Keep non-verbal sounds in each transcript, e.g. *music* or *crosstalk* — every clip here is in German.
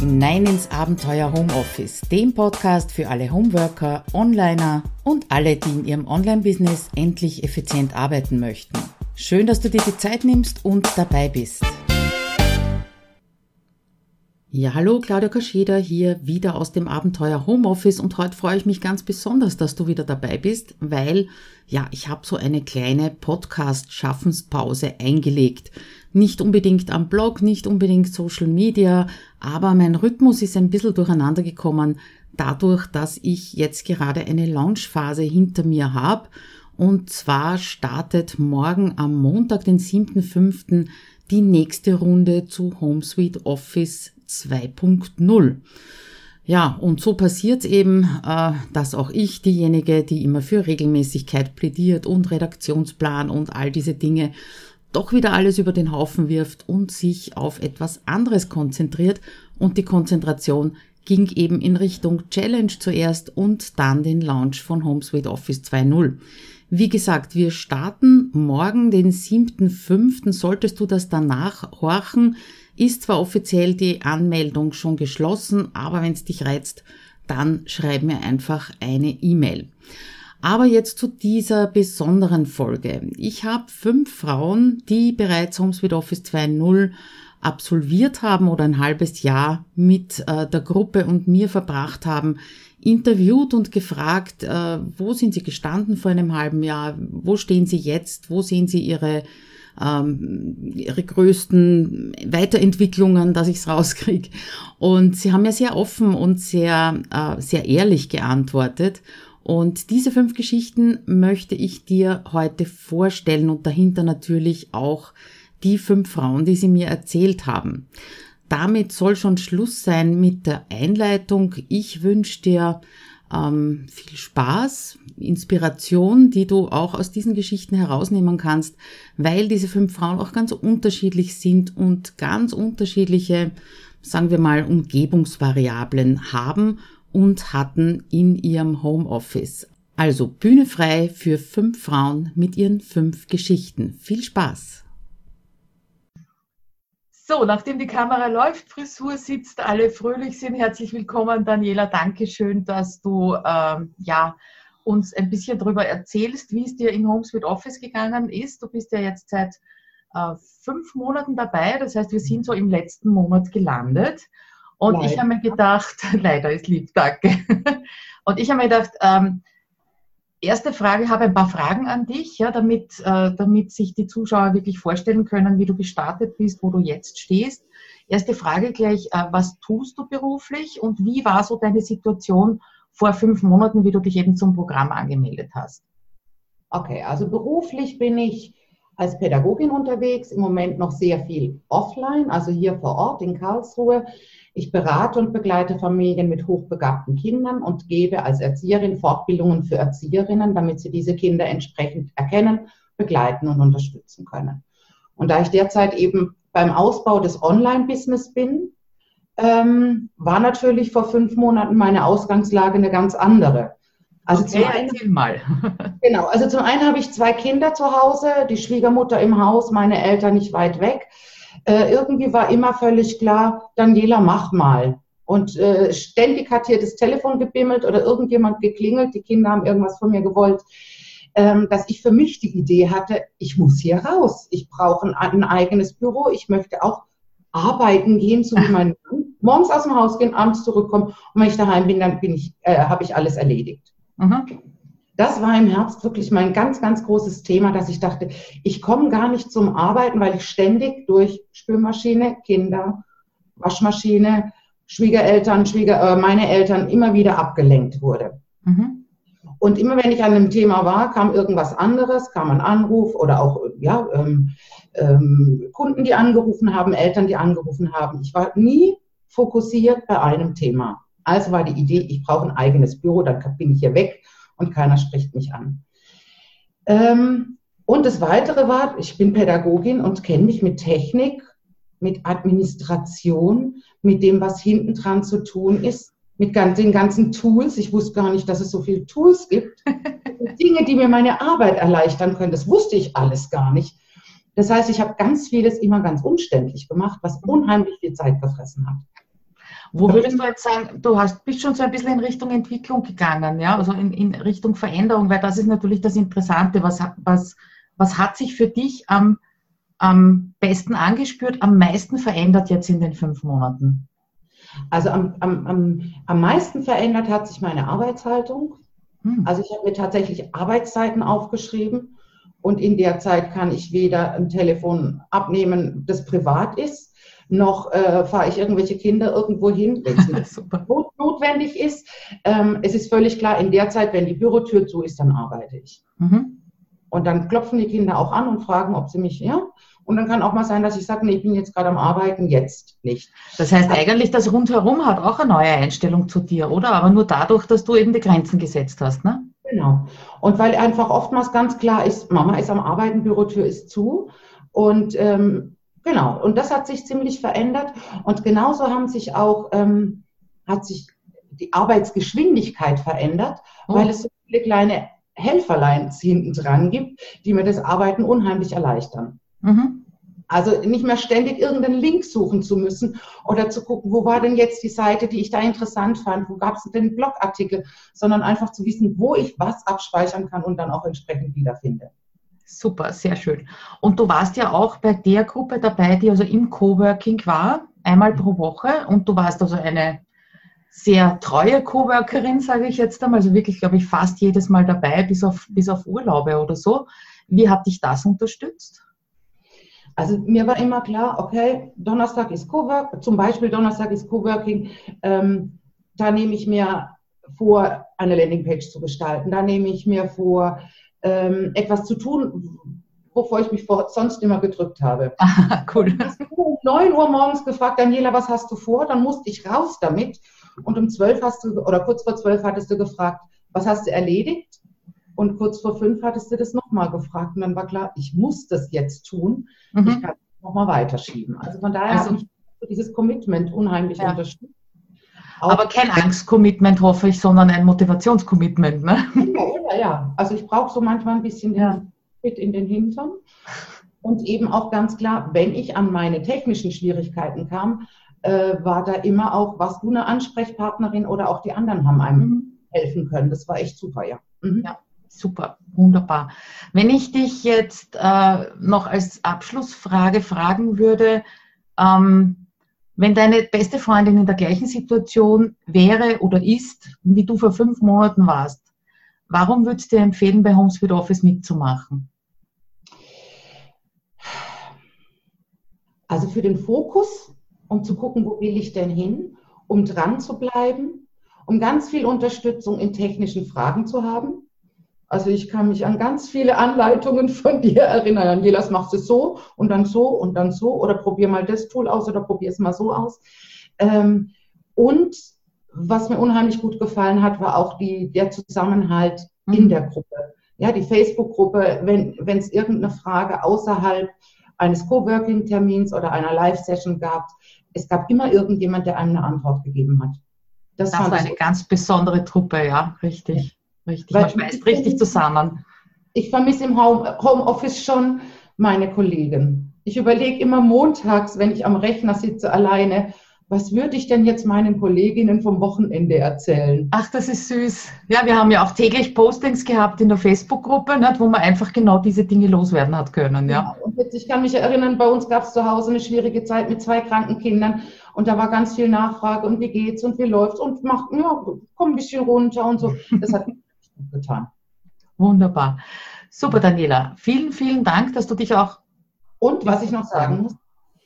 hinein ins Abenteuer Homeoffice, dem Podcast für alle Homeworker, Onliner und alle, die in ihrem Online-Business endlich effizient arbeiten möchten. Schön, dass du dir die Zeit nimmst und dabei bist. Ja, hallo, Claudia Kascheda hier wieder aus dem Abenteuer Homeoffice und heute freue ich mich ganz besonders, dass du wieder dabei bist, weil ja, ich habe so eine kleine Podcast-Schaffenspause eingelegt. Nicht unbedingt am Blog, nicht unbedingt Social Media, aber mein Rhythmus ist ein bisschen durcheinander gekommen, dadurch, dass ich jetzt gerade eine Launchphase hinter mir habe. Und zwar startet morgen am Montag, den 7.5., die nächste Runde zu HomeSuite Office 2.0. Ja, und so passiert eben, äh, dass auch ich, diejenige, die immer für Regelmäßigkeit plädiert und Redaktionsplan und all diese Dinge, doch wieder alles über den Haufen wirft und sich auf etwas anderes konzentriert. Und die Konzentration ging eben in Richtung Challenge zuerst und dann den Launch von HomeSuite Office 2.0. Wie gesagt, wir starten morgen, den 7.5. Solltest du das danach horchen, ist zwar offiziell die Anmeldung schon geschlossen, aber wenn es dich reizt, dann schreib mir einfach eine E-Mail. Aber jetzt zu dieser besonderen Folge. Ich habe fünf Frauen, die bereits Homes with Office 2.0 absolviert haben oder ein halbes Jahr mit äh, der Gruppe und mir verbracht haben, interviewt und gefragt, äh, wo sind sie gestanden vor einem halben Jahr, wo stehen sie jetzt, wo sehen sie ihre ähm, ihre größten Weiterentwicklungen, dass ich es rauskriege. Und sie haben ja sehr offen und sehr, äh, sehr ehrlich geantwortet. Und diese fünf Geschichten möchte ich dir heute vorstellen und dahinter natürlich auch die fünf Frauen, die sie mir erzählt haben. Damit soll schon Schluss sein mit der Einleitung. Ich wünsche dir ähm, viel Spaß, Inspiration, die du auch aus diesen Geschichten herausnehmen kannst, weil diese fünf Frauen auch ganz unterschiedlich sind und ganz unterschiedliche, sagen wir mal, Umgebungsvariablen haben und hatten in ihrem Homeoffice. Also Bühne frei für fünf Frauen mit ihren fünf Geschichten. Viel Spaß! So, nachdem die Kamera läuft, Frisur sitzt, alle fröhlich sind, herzlich willkommen, Daniela. Danke schön, dass du ähm, ja, uns ein bisschen darüber erzählst, wie es dir in Homes with Office gegangen ist. Du bist ja jetzt seit äh, fünf Monaten dabei, das heißt, wir sind so im letzten Monat gelandet. Und leider. ich habe mir gedacht, *laughs* leider ist lieb, danke. *laughs* Und ich habe mir gedacht, ähm, erste Frage, habe ein paar Fragen an dich, ja, damit, äh, damit sich die Zuschauer wirklich vorstellen können, wie du gestartet bist, wo du jetzt stehst. Erste Frage gleich, äh, was tust du beruflich und wie war so deine Situation vor fünf Monaten, wie du dich eben zum Programm angemeldet hast? Okay, also beruflich bin ich als Pädagogin unterwegs, im Moment noch sehr viel offline, also hier vor Ort in Karlsruhe. Ich berate und begleite Familien mit hochbegabten Kindern und gebe als Erzieherin Fortbildungen für Erzieherinnen, damit sie diese Kinder entsprechend erkennen, begleiten und unterstützen können. Und da ich derzeit eben beim Ausbau des Online-Business bin, ähm, war natürlich vor fünf Monaten meine Ausgangslage eine ganz andere. Also okay, zum einen, mal. *laughs* genau, also zum einen habe ich zwei Kinder zu Hause, die Schwiegermutter im Haus, meine Eltern nicht weit weg äh, irgendwie war immer völlig klar, Daniela, mach mal. Und äh, ständig hat hier das Telefon gebimmelt oder irgendjemand geklingelt, die Kinder haben irgendwas von mir gewollt, ähm, dass ich für mich die Idee hatte, ich muss hier raus. Ich brauche ein, ein eigenes Büro. Ich möchte auch arbeiten gehen, so wie *laughs* mein Mann. Morgens aus dem Haus gehen, abends zurückkommen. Und wenn ich daheim bin, dann bin ich, äh, habe ich alles erledigt. Mhm das war im Herbst wirklich mein ganz, ganz großes Thema, dass ich dachte, ich komme gar nicht zum Arbeiten, weil ich ständig durch Spülmaschine, Kinder, Waschmaschine, Schwiegereltern, Schwieger, äh, meine Eltern immer wieder abgelenkt wurde. Mhm. Und immer wenn ich an einem Thema war, kam irgendwas anderes, kam ein Anruf oder auch ja, ähm, ähm, Kunden, die angerufen haben, Eltern, die angerufen haben. Ich war nie fokussiert bei einem Thema. Also war die Idee, ich brauche ein eigenes Büro, dann bin ich hier weg und keiner spricht mich an. Ähm, und das Weitere war, ich bin Pädagogin und kenne mich mit Technik, mit Administration, mit dem, was hinten dran zu tun ist, mit den ganzen Tools. Ich wusste gar nicht, dass es so viele Tools gibt. *laughs* Dinge, die mir meine Arbeit erleichtern können, das wusste ich alles gar nicht. Das heißt, ich habe ganz vieles immer ganz umständlich gemacht, was unheimlich viel Zeit gefressen hat. Wo würdest du jetzt sagen, du hast, bist schon so ein bisschen in Richtung Entwicklung gegangen, ja, also in, in Richtung Veränderung, weil das ist natürlich das Interessante. Was, was, was hat sich für dich am, am besten angespürt, am meisten verändert jetzt in den fünf Monaten? Also am, am, am, am meisten verändert hat sich meine Arbeitshaltung. Hm. Also ich habe mir tatsächlich Arbeitszeiten aufgeschrieben und in der Zeit kann ich weder ein Telefon abnehmen, das privat ist, noch äh, fahre ich irgendwelche Kinder irgendwo hin, *laughs* wenn es not notwendig ist. Ähm, es ist völlig klar, in der Zeit, wenn die Bürotür zu ist, dann arbeite ich. Mhm. Und dann klopfen die Kinder auch an und fragen, ob sie mich, ja. Und dann kann auch mal sein, dass ich sage, nee, ich bin jetzt gerade am Arbeiten, jetzt nicht. Das heißt eigentlich, das Rundherum hat auch eine neue Einstellung zu dir, oder? Aber nur dadurch, dass du eben die Grenzen gesetzt hast, ne? Genau. Und weil einfach oftmals ganz klar ist, Mama ist am Arbeiten, Bürotür ist zu. Und ähm, genau, und das hat sich ziemlich verändert. Und genauso haben sich auch, ähm, hat sich die Arbeitsgeschwindigkeit verändert, oh. weil es so viele kleine Helferlein hinten dran gibt, die mir das Arbeiten unheimlich erleichtern. Mhm. Also nicht mehr ständig irgendeinen Link suchen zu müssen oder zu gucken, wo war denn jetzt die Seite, die ich da interessant fand, wo gab es denn einen Blogartikel, sondern einfach zu wissen, wo ich was abspeichern kann und dann auch entsprechend wiederfinde. Super, sehr schön. Und du warst ja auch bei der Gruppe dabei, die also im Coworking war, einmal pro Woche und du warst also eine sehr treue Coworkerin, sage ich jetzt einmal, also wirklich, glaube ich, fast jedes Mal dabei, bis auf, bis auf Urlaube oder so. Wie hat dich das unterstützt? Also mir war immer klar, okay, Donnerstag ist Coworking, zum Beispiel Donnerstag ist Coworking, ähm, da nehme ich mir vor, eine Landingpage zu gestalten, da nehme ich mir vor, ähm, etwas zu tun, wovor ich mich vor, sonst immer gedrückt habe. *laughs* Ah, cool. Um 9 Uhr morgens gefragt, Daniela, was hast du vor? Dann musste ich raus damit. Und um 12 hast du, oder kurz vor 12 hattest du gefragt, was hast du erledigt? Und kurz vor fünf hattest du das nochmal gefragt. Und dann war klar, ich muss das jetzt tun. Mhm. Ich kann es nochmal weiterschieben. Also von daher also, habe ich dieses Commitment unheimlich ja. unterstützt. Auch Aber kein Angst-Commitment, hoffe ich, sondern ein Motivationscommitment. Ne? Ja, ja, Also ich brauche so manchmal ein bisschen ja. Fit in den Hintern. Und eben auch ganz klar, wenn ich an meine technischen Schwierigkeiten kam, äh, war da immer auch, was du eine Ansprechpartnerin oder auch die anderen haben einem mhm. helfen können. Das war echt super, ja. Mhm. Ja. Super, wunderbar. Wenn ich dich jetzt äh, noch als Abschlussfrage fragen würde, ähm, wenn deine beste Freundin in der gleichen Situation wäre oder ist, wie du vor fünf Monaten warst, warum würdest du dir empfehlen, bei Homes with Office mitzumachen? Also für den Fokus, um zu gucken, wo will ich denn hin, um dran zu bleiben, um ganz viel Unterstützung in technischen Fragen zu haben also ich kann mich an ganz viele Anleitungen von *laughs* dir erinnern. Angelas, machst du so und dann so und dann so oder probier mal das Tool aus oder probier es mal so aus. Ähm, und was mir unheimlich gut gefallen hat, war auch die, der Zusammenhalt mhm. in der Gruppe. Ja, die Facebook-Gruppe, wenn es irgendeine Frage außerhalb eines Coworking-Termins oder einer Live-Session gab, es gab immer irgendjemand, der einem eine Antwort gegeben hat. Das, das war eine ganz besondere Truppe, ja, richtig. Richtig, man schmeißt richtig zusammen. Ich vermisse im Home, Homeoffice schon meine Kollegen. Ich überlege immer montags, wenn ich am Rechner sitze alleine, was würde ich denn jetzt meinen Kolleginnen vom Wochenende erzählen? Ach, das ist süß. Ja, wir haben ja auch täglich Postings gehabt in der Facebook-Gruppe, wo man einfach genau diese Dinge loswerden hat können. Ja. ja und jetzt, ich kann mich erinnern, bei uns gab es zu Hause eine schwierige Zeit mit zwei kranken Kindern und da war ganz viel Nachfrage und wie geht's und wie läuft's und macht, ja, komm ein bisschen runter und so. Das hat getan. Wunderbar. Super, Daniela. Vielen, vielen Dank, dass du dich auch. Und was ich noch sagen muss,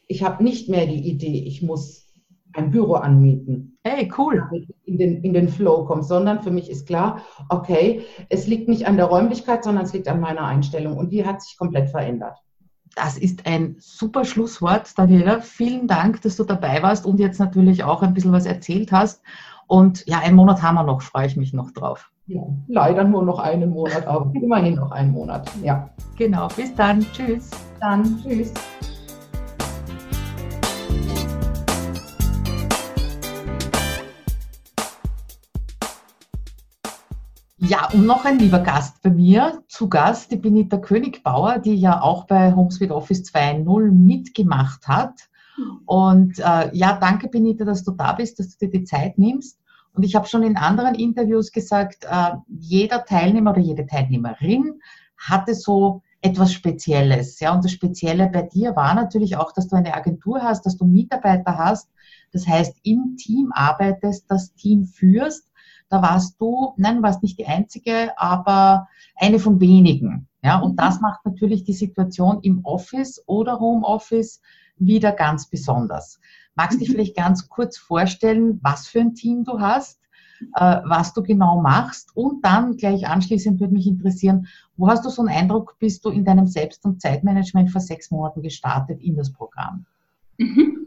ich habe nicht mehr die Idee, ich muss ein Büro anmieten. Hey, cool. In den, in den Flow kommt, sondern für mich ist klar, okay, es liegt nicht an der Räumlichkeit, sondern es liegt an meiner Einstellung und die hat sich komplett verändert. Das ist ein super Schlusswort, Daniela. Vielen Dank, dass du dabei warst und jetzt natürlich auch ein bisschen was erzählt hast. Und ja, einen Monat haben wir noch, freue ich mich noch drauf. Ja, leider nur noch einen Monat, aber immerhin noch einen Monat. Ja. Genau, bis dann. Tschüss. Dann, tschüss. Ja, und noch ein lieber Gast bei mir, zu Gast, die Benita Königbauer, die ja auch bei HomeSuite Office 2.0 mitgemacht hat Und äh, ja, danke Benita, dass du da bist, dass du dir die Zeit nimmst. Und ich habe schon in anderen Interviews gesagt, äh, jeder Teilnehmer oder jede Teilnehmerin hatte so etwas Spezielles. Ja, und das Spezielle bei dir war natürlich auch, dass du eine Agentur hast, dass du Mitarbeiter hast. Das heißt, im Team arbeitest, das Team führst. Da warst du, nein, warst nicht die einzige, aber eine von wenigen. Ja, und mhm. das macht natürlich die Situation im Office oder Homeoffice wieder ganz besonders. Magst du dich *laughs* vielleicht ganz kurz vorstellen, was für ein Team du hast, äh, was du genau machst und dann gleich anschließend würde mich interessieren, wo hast du so einen Eindruck, bist du in deinem Selbst- und Zeitmanagement vor sechs Monaten gestartet in das Programm? *laughs*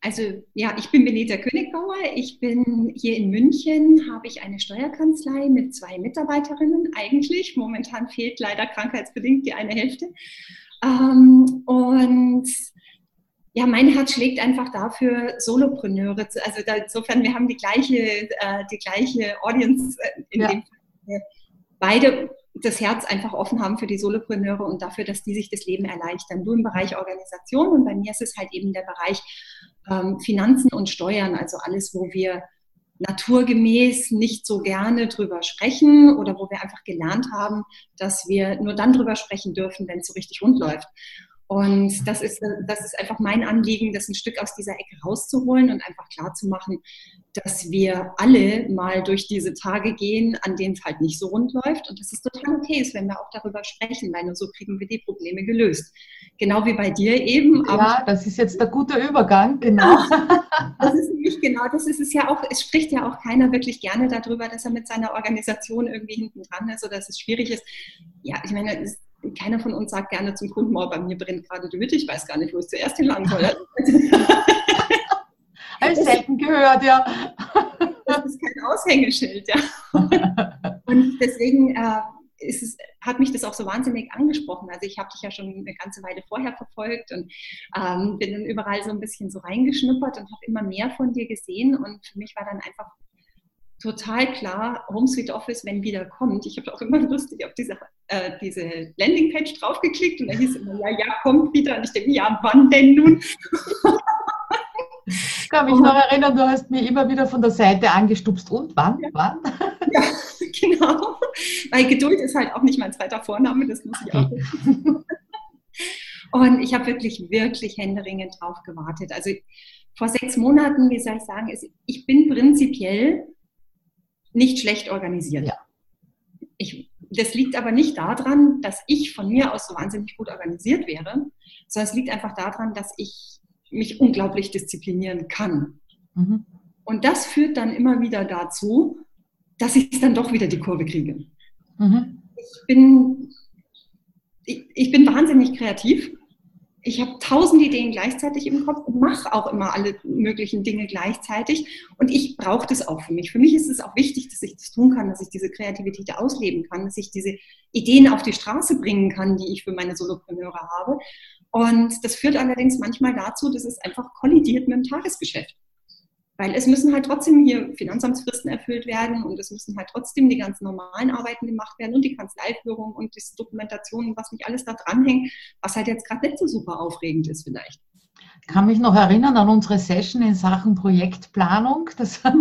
Also ja, ich bin Benita Königbauer. Ich bin hier in München, habe ich eine Steuerkanzlei mit zwei Mitarbeiterinnen eigentlich. Momentan fehlt leider krankheitsbedingt die eine Hälfte. Ähm, und ja, mein Herz schlägt einfach dafür, Solopreneure, also da, insofern, wir haben die gleiche, äh, die gleiche Audience, äh, in ja. dem wir beide das Herz einfach offen haben für die Solopreneure und dafür, dass die sich das Leben erleichtern. Du im Bereich Organisation und bei mir ist es halt eben der Bereich ähm, Finanzen und Steuern, also alles, wo wir naturgemäß nicht so gerne drüber sprechen oder wo wir einfach gelernt haben, dass wir nur dann drüber sprechen dürfen, wenn es so richtig rund läuft. Und das ist, das ist einfach mein Anliegen, das ein Stück aus dieser Ecke rauszuholen und einfach klarzumachen, dass wir alle mal durch diese Tage gehen, an denen es halt nicht so rund läuft und dass es total okay ist, wenn wir auch darüber sprechen, weil nur so kriegen wir die Probleme gelöst. Genau wie bei dir eben. ja, das ist jetzt der gute Übergang, genau. *laughs* das ist nämlich genau, das ist es ja auch, es spricht ja auch keiner wirklich gerne darüber, dass er mit seiner Organisation irgendwie hinten dran ist oder dass es schwierig ist. Ja, ich meine, es keiner von uns sagt gerne zum Kunden, oh, bei mir brennt gerade die Hütte, ich weiß gar nicht, wo ich zuerst hinlangen soll. *laughs* *laughs* Habe ich selten gehört, ja. Das ist kein Aushängeschild, ja. *laughs* Und deswegen äh, es, hat mich das auch so wahnsinnig angesprochen. Also ich habe dich ja schon eine ganze Weile vorher verfolgt und ähm, bin dann überall so ein bisschen so reingeschnuppert und habe immer mehr von dir gesehen. Und für mich war dann einfach total klar, Home Sweet Office, wenn wieder kommt. Ich habe auch immer lustig auf diese, äh, diese Landingpage draufgeklickt und da hieß immer, ja, ja, kommt wieder. Und ich denke, ja, wann denn nun? Ich kann mich noch erinnern, du hast mich immer wieder von der Seite angestupst. Und wann? Ja. Wann? *laughs* Ja, genau. Weil Geduld ist halt auch nicht mein zweiter Vorname, das muss ich auch. Und ich habe wirklich, wirklich händeringend drauf gewartet. Also vor sechs Monaten, wie soll ich sagen, ist, ich bin prinzipiell nicht schlecht organisiert. Ja. Ich, das liegt aber nicht daran, dass ich von mir aus so wahnsinnig gut organisiert wäre, sondern es liegt einfach daran, dass ich mich unglaublich disziplinieren kann. Mhm. Und das führt dann immer wieder dazu, dass ich dann doch wieder die Kurve kriege. Mhm. Ich, bin, ich, ich bin wahnsinnig kreativ ich habe tausend Ideen gleichzeitig im Kopf und mache auch immer alle möglichen Dinge gleichzeitig. Und ich brauche das auch für mich. Für mich ist es auch wichtig, dass ich das tun kann, dass ich diese Kreativität ausleben kann, dass ich diese Ideen auf die Straße bringen kann, die ich für meine Solopreneure habe. Und das führt allerdings manchmal dazu, dass es einfach kollidiert mit dem Tagesgeschäft. Weil es müssen halt trotzdem hier Finanzamtsfristen erfüllt werden und es müssen halt trotzdem die ganzen normalen Arbeiten gemacht werden und die Kanzleiführung und die Dokumentation und was nicht alles da dranhängt, was halt jetzt gerade nicht so super aufregend ist vielleicht. Ich kann mich noch erinnern an unsere Session in Sachen Projektplanung. Das *laughs* da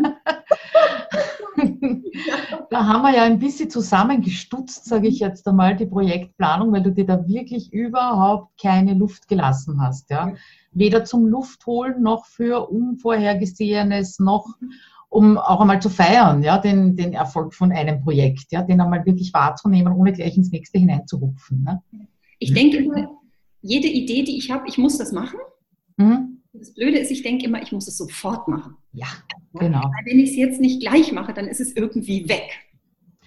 haben wir ja ein bisschen zusammengestutzt, sage ich jetzt einmal, die Projektplanung, weil du dir da wirklich überhaupt keine Luft gelassen hast. Ja? weder zum Luftholen noch für Unvorhergesehenes noch um auch einmal zu feiern, ja, den, den Erfolg von einem Projekt, ja, den einmal wirklich wahrzunehmen, ohne gleich ins nächste hineinzuhupfen. Ne? Ich denke jede Idee, die ich habe, ich muss das machen. Mhm. Das Blöde ist, ich denke immer, ich muss es sofort machen. Ja, genau. Weil wenn ich es jetzt nicht gleich mache, dann ist es irgendwie weg.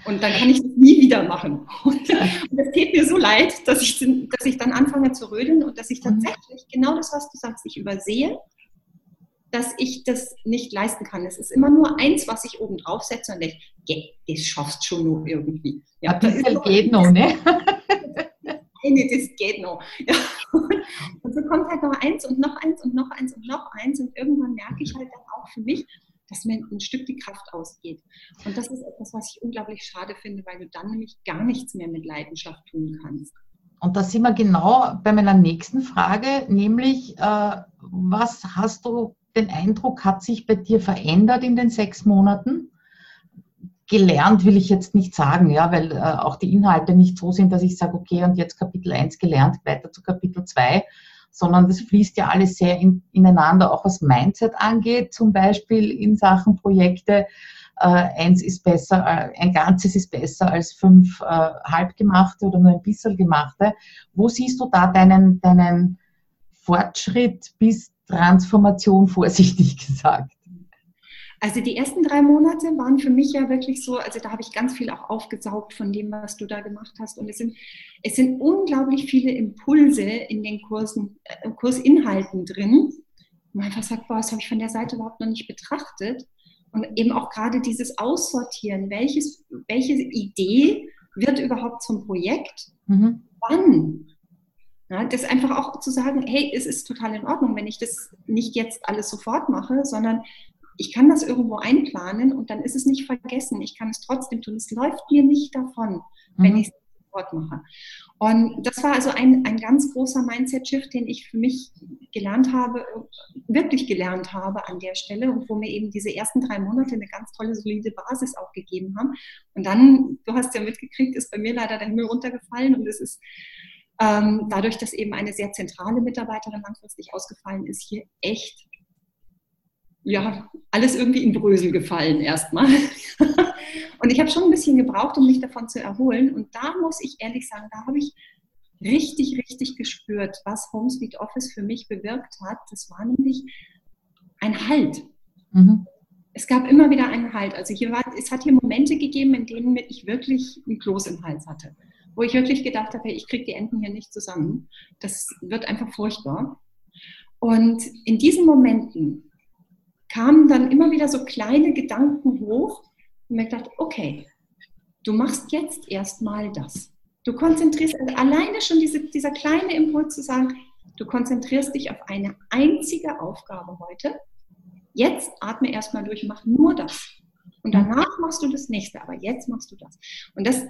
Und dann kann ich es nie wieder machen. *laughs* Und, es tut mir so leid, dass ich, dass ich dann anfange zu rödeln und dass ich mhm. tatsächlich genau das, was du sagst, ich übersehe, dass ich das nicht leisten kann. Es ist immer nur eins, was ich oben drauf setze und denke, yeah, das schaffst schon nur irgendwie. Ja, das ist geht noch, ne? *laughs* Nee, das geht noch. Ja. *laughs* Und so kommt halt noch eins und noch eins und noch eins und noch eins und irgendwann merke ich halt dann auch für mich, dass mir ein Stück die Kraft ausgeht. Und das ist etwas, was ich unglaublich schade finde, weil du dann nämlich gar nichts mehr mit Leidenschaft tun kannst. Und da sind wir genau bei meiner nächsten Frage, nämlich, äh, was hast du den Eindruck, hat sich bei dir verändert in den sechs Monaten? Gelernt will ich jetzt nicht sagen, ja, weil äh, auch die Inhalte nicht so sind, dass ich sage, okay, und jetzt Kapitel 1 gelernt, weiter zu Kapitel 2, sondern das fließt ja alles sehr in, ineinander, auch was Mindset angeht, zum Beispiel in Sachen Projekte. Äh, eins ist besser, äh, ein Ganzes ist besser als fünf äh, halbgemachte oder nur ein bisschen gemachte. Wo siehst du da deinen, deinen Fortschritt bis Transformation, *laughs* vorsichtig gesagt? Also die ersten drei Monate waren für mich ja wirklich so, also da habe ich ganz viel auch aufgesaugt von dem, was du da gemacht hast. Und es sind, es sind unglaublich viele Impulse in den Kursen, äh, Kursinhalten drin. Man einfach sagt, boah, das habe ich von der Seite überhaupt noch nicht betrachtet. Und eben auch gerade dieses Aussortieren, welches, welche Idee wird überhaupt zum Projekt? Mhm. Wann? Ja, das einfach auch zu sagen, hey, es ist total in Ordnung, wenn ich das nicht jetzt alles sofort mache, sondern ich kann das irgendwo einplanen und dann ist es nicht vergessen. Ich kann es trotzdem tun. Es läuft mir nicht davon, mhm. wenn ich es sofort mache. Und das war also ein, ein ganz großer Mindset-Shift, den ich für mich gelernt habe, wirklich gelernt habe an der Stelle und wo mir eben diese ersten drei Monate eine ganz tolle, solide Basis auch gegeben haben. Und dann, du hast ja mitgekriegt, ist bei mir leider der Himmel runtergefallen und es ist ähm, dadurch, dass eben eine sehr zentrale Mitarbeiterin langfristig ausgefallen ist, hier echt ja, alles irgendwie in Brösel gefallen erstmal. *laughs* und ich habe schon ein bisschen gebraucht, um mich davon zu erholen. Und da muss ich ehrlich sagen, da habe ich richtig, richtig gespürt, was Home Sweet Office für mich bewirkt hat. Das war nämlich ein Halt. Mhm. Es gab immer wieder einen Halt. Also hier war, es hat hier Momente gegeben, in denen ich wirklich ein Kloß im Hals hatte. Wo ich wirklich gedacht habe, hey, ich kriege die Enden hier nicht zusammen. Das wird einfach furchtbar. Und in diesen Momenten kamen dann immer wieder so kleine Gedanken hoch und mir gedacht, okay, du machst jetzt erstmal das. Du konzentrierst also alleine schon diese, dieser kleine Impuls zu sagen, du konzentrierst dich auf eine einzige Aufgabe heute. Jetzt atme erstmal durch, mach nur das. Und danach machst du das nächste, aber jetzt machst du das. Und das,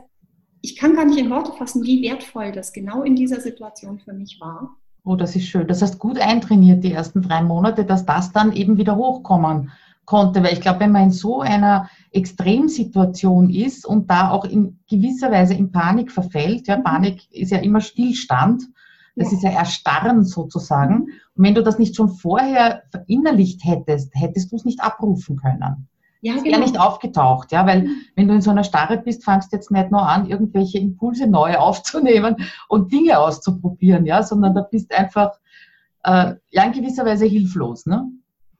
ich kann gar nicht in Worte fassen, wie wertvoll das genau in dieser Situation für mich war. Oh, das ist schön. Das hast gut eintrainiert die ersten drei Monate, dass das dann eben wieder hochkommen konnte. Weil ich glaube, wenn man in so einer Extremsituation ist und da auch in gewisser Weise in Panik verfällt, ja, mhm. Panik ist ja immer Stillstand, das ja. ist ja Erstarren sozusagen. Und wenn du das nicht schon vorher verinnerlicht hättest, hättest du es nicht abrufen können ja, genau. nicht aufgetaucht, ja, weil wenn du in so einer Starre bist, fangst du jetzt nicht nur an, irgendwelche Impulse neu *laughs* aufzunehmen und Dinge auszuprobieren, ja, sondern da bist einfach äh, ja in gewisser Weise hilflos, ne?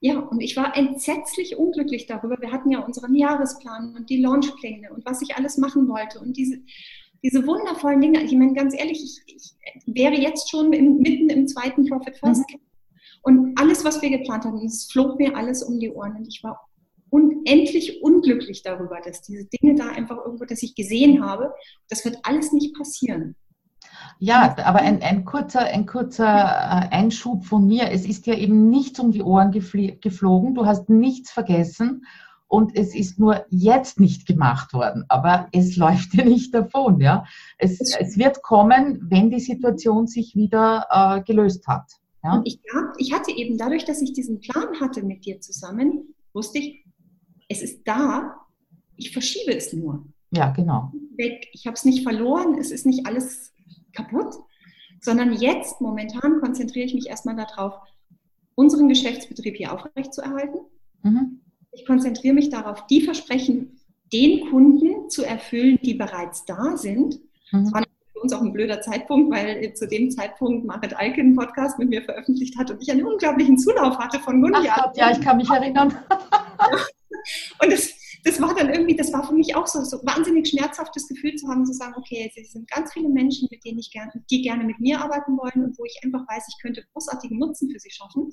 Ja, und ich war entsetzlich unglücklich darüber. Wir hatten ja unseren Jahresplan und die Launchpläne und was ich alles machen wollte und diese, diese wundervollen Dinge. Ich meine, ganz ehrlich, ich, ich wäre jetzt schon im, mitten im zweiten Profit First mhm. Und alles, was wir geplant hatten, es flog mir alles um die Ohren und ich war unendlich unglücklich darüber, dass diese Dinge da einfach irgendwo, dass ich gesehen habe, das wird alles nicht passieren. Ja, aber ein, ein kurzer, ein kurzer äh, Einschub von mir. Es ist ja eben nichts um die Ohren geflogen. Du hast nichts vergessen und es ist nur jetzt nicht gemacht worden. Aber es *laughs* läuft ja nicht davon. Ja? Es, es wird kommen, wenn die Situation sich wieder äh, gelöst hat. Ja? ich, ich hatte eben dadurch, dass ich diesen Plan hatte mit dir zusammen, wusste ich, es ist da, ich verschiebe es nur. Ja, genau. Weg. Ich habe es nicht verloren, es ist nicht alles kaputt, sondern jetzt momentan konzentriere ich mich erstmal darauf, unseren Geschäftsbetrieb hier aufrechtzuerhalten. Mhm. Ich konzentriere mich darauf, die Versprechen den Kunden zu erfüllen, die bereits da sind. Mhm. Das war für uns auch ein blöder Zeitpunkt, weil zu dem Zeitpunkt Marit Alke einen Podcast mit mir veröffentlicht hat und ich einen unglaublichen Zulauf hatte von Kunden. Ja, ich kann mich erinnern. *laughs* Und das, das war dann irgendwie, das war für mich auch so, so wahnsinnig schmerzhaftes Gefühl zu haben, zu sagen, okay, es sind ganz viele Menschen, mit denen ich gerne, die gerne mit mir arbeiten wollen und wo ich einfach weiß, ich könnte großartigen Nutzen für sie schaffen.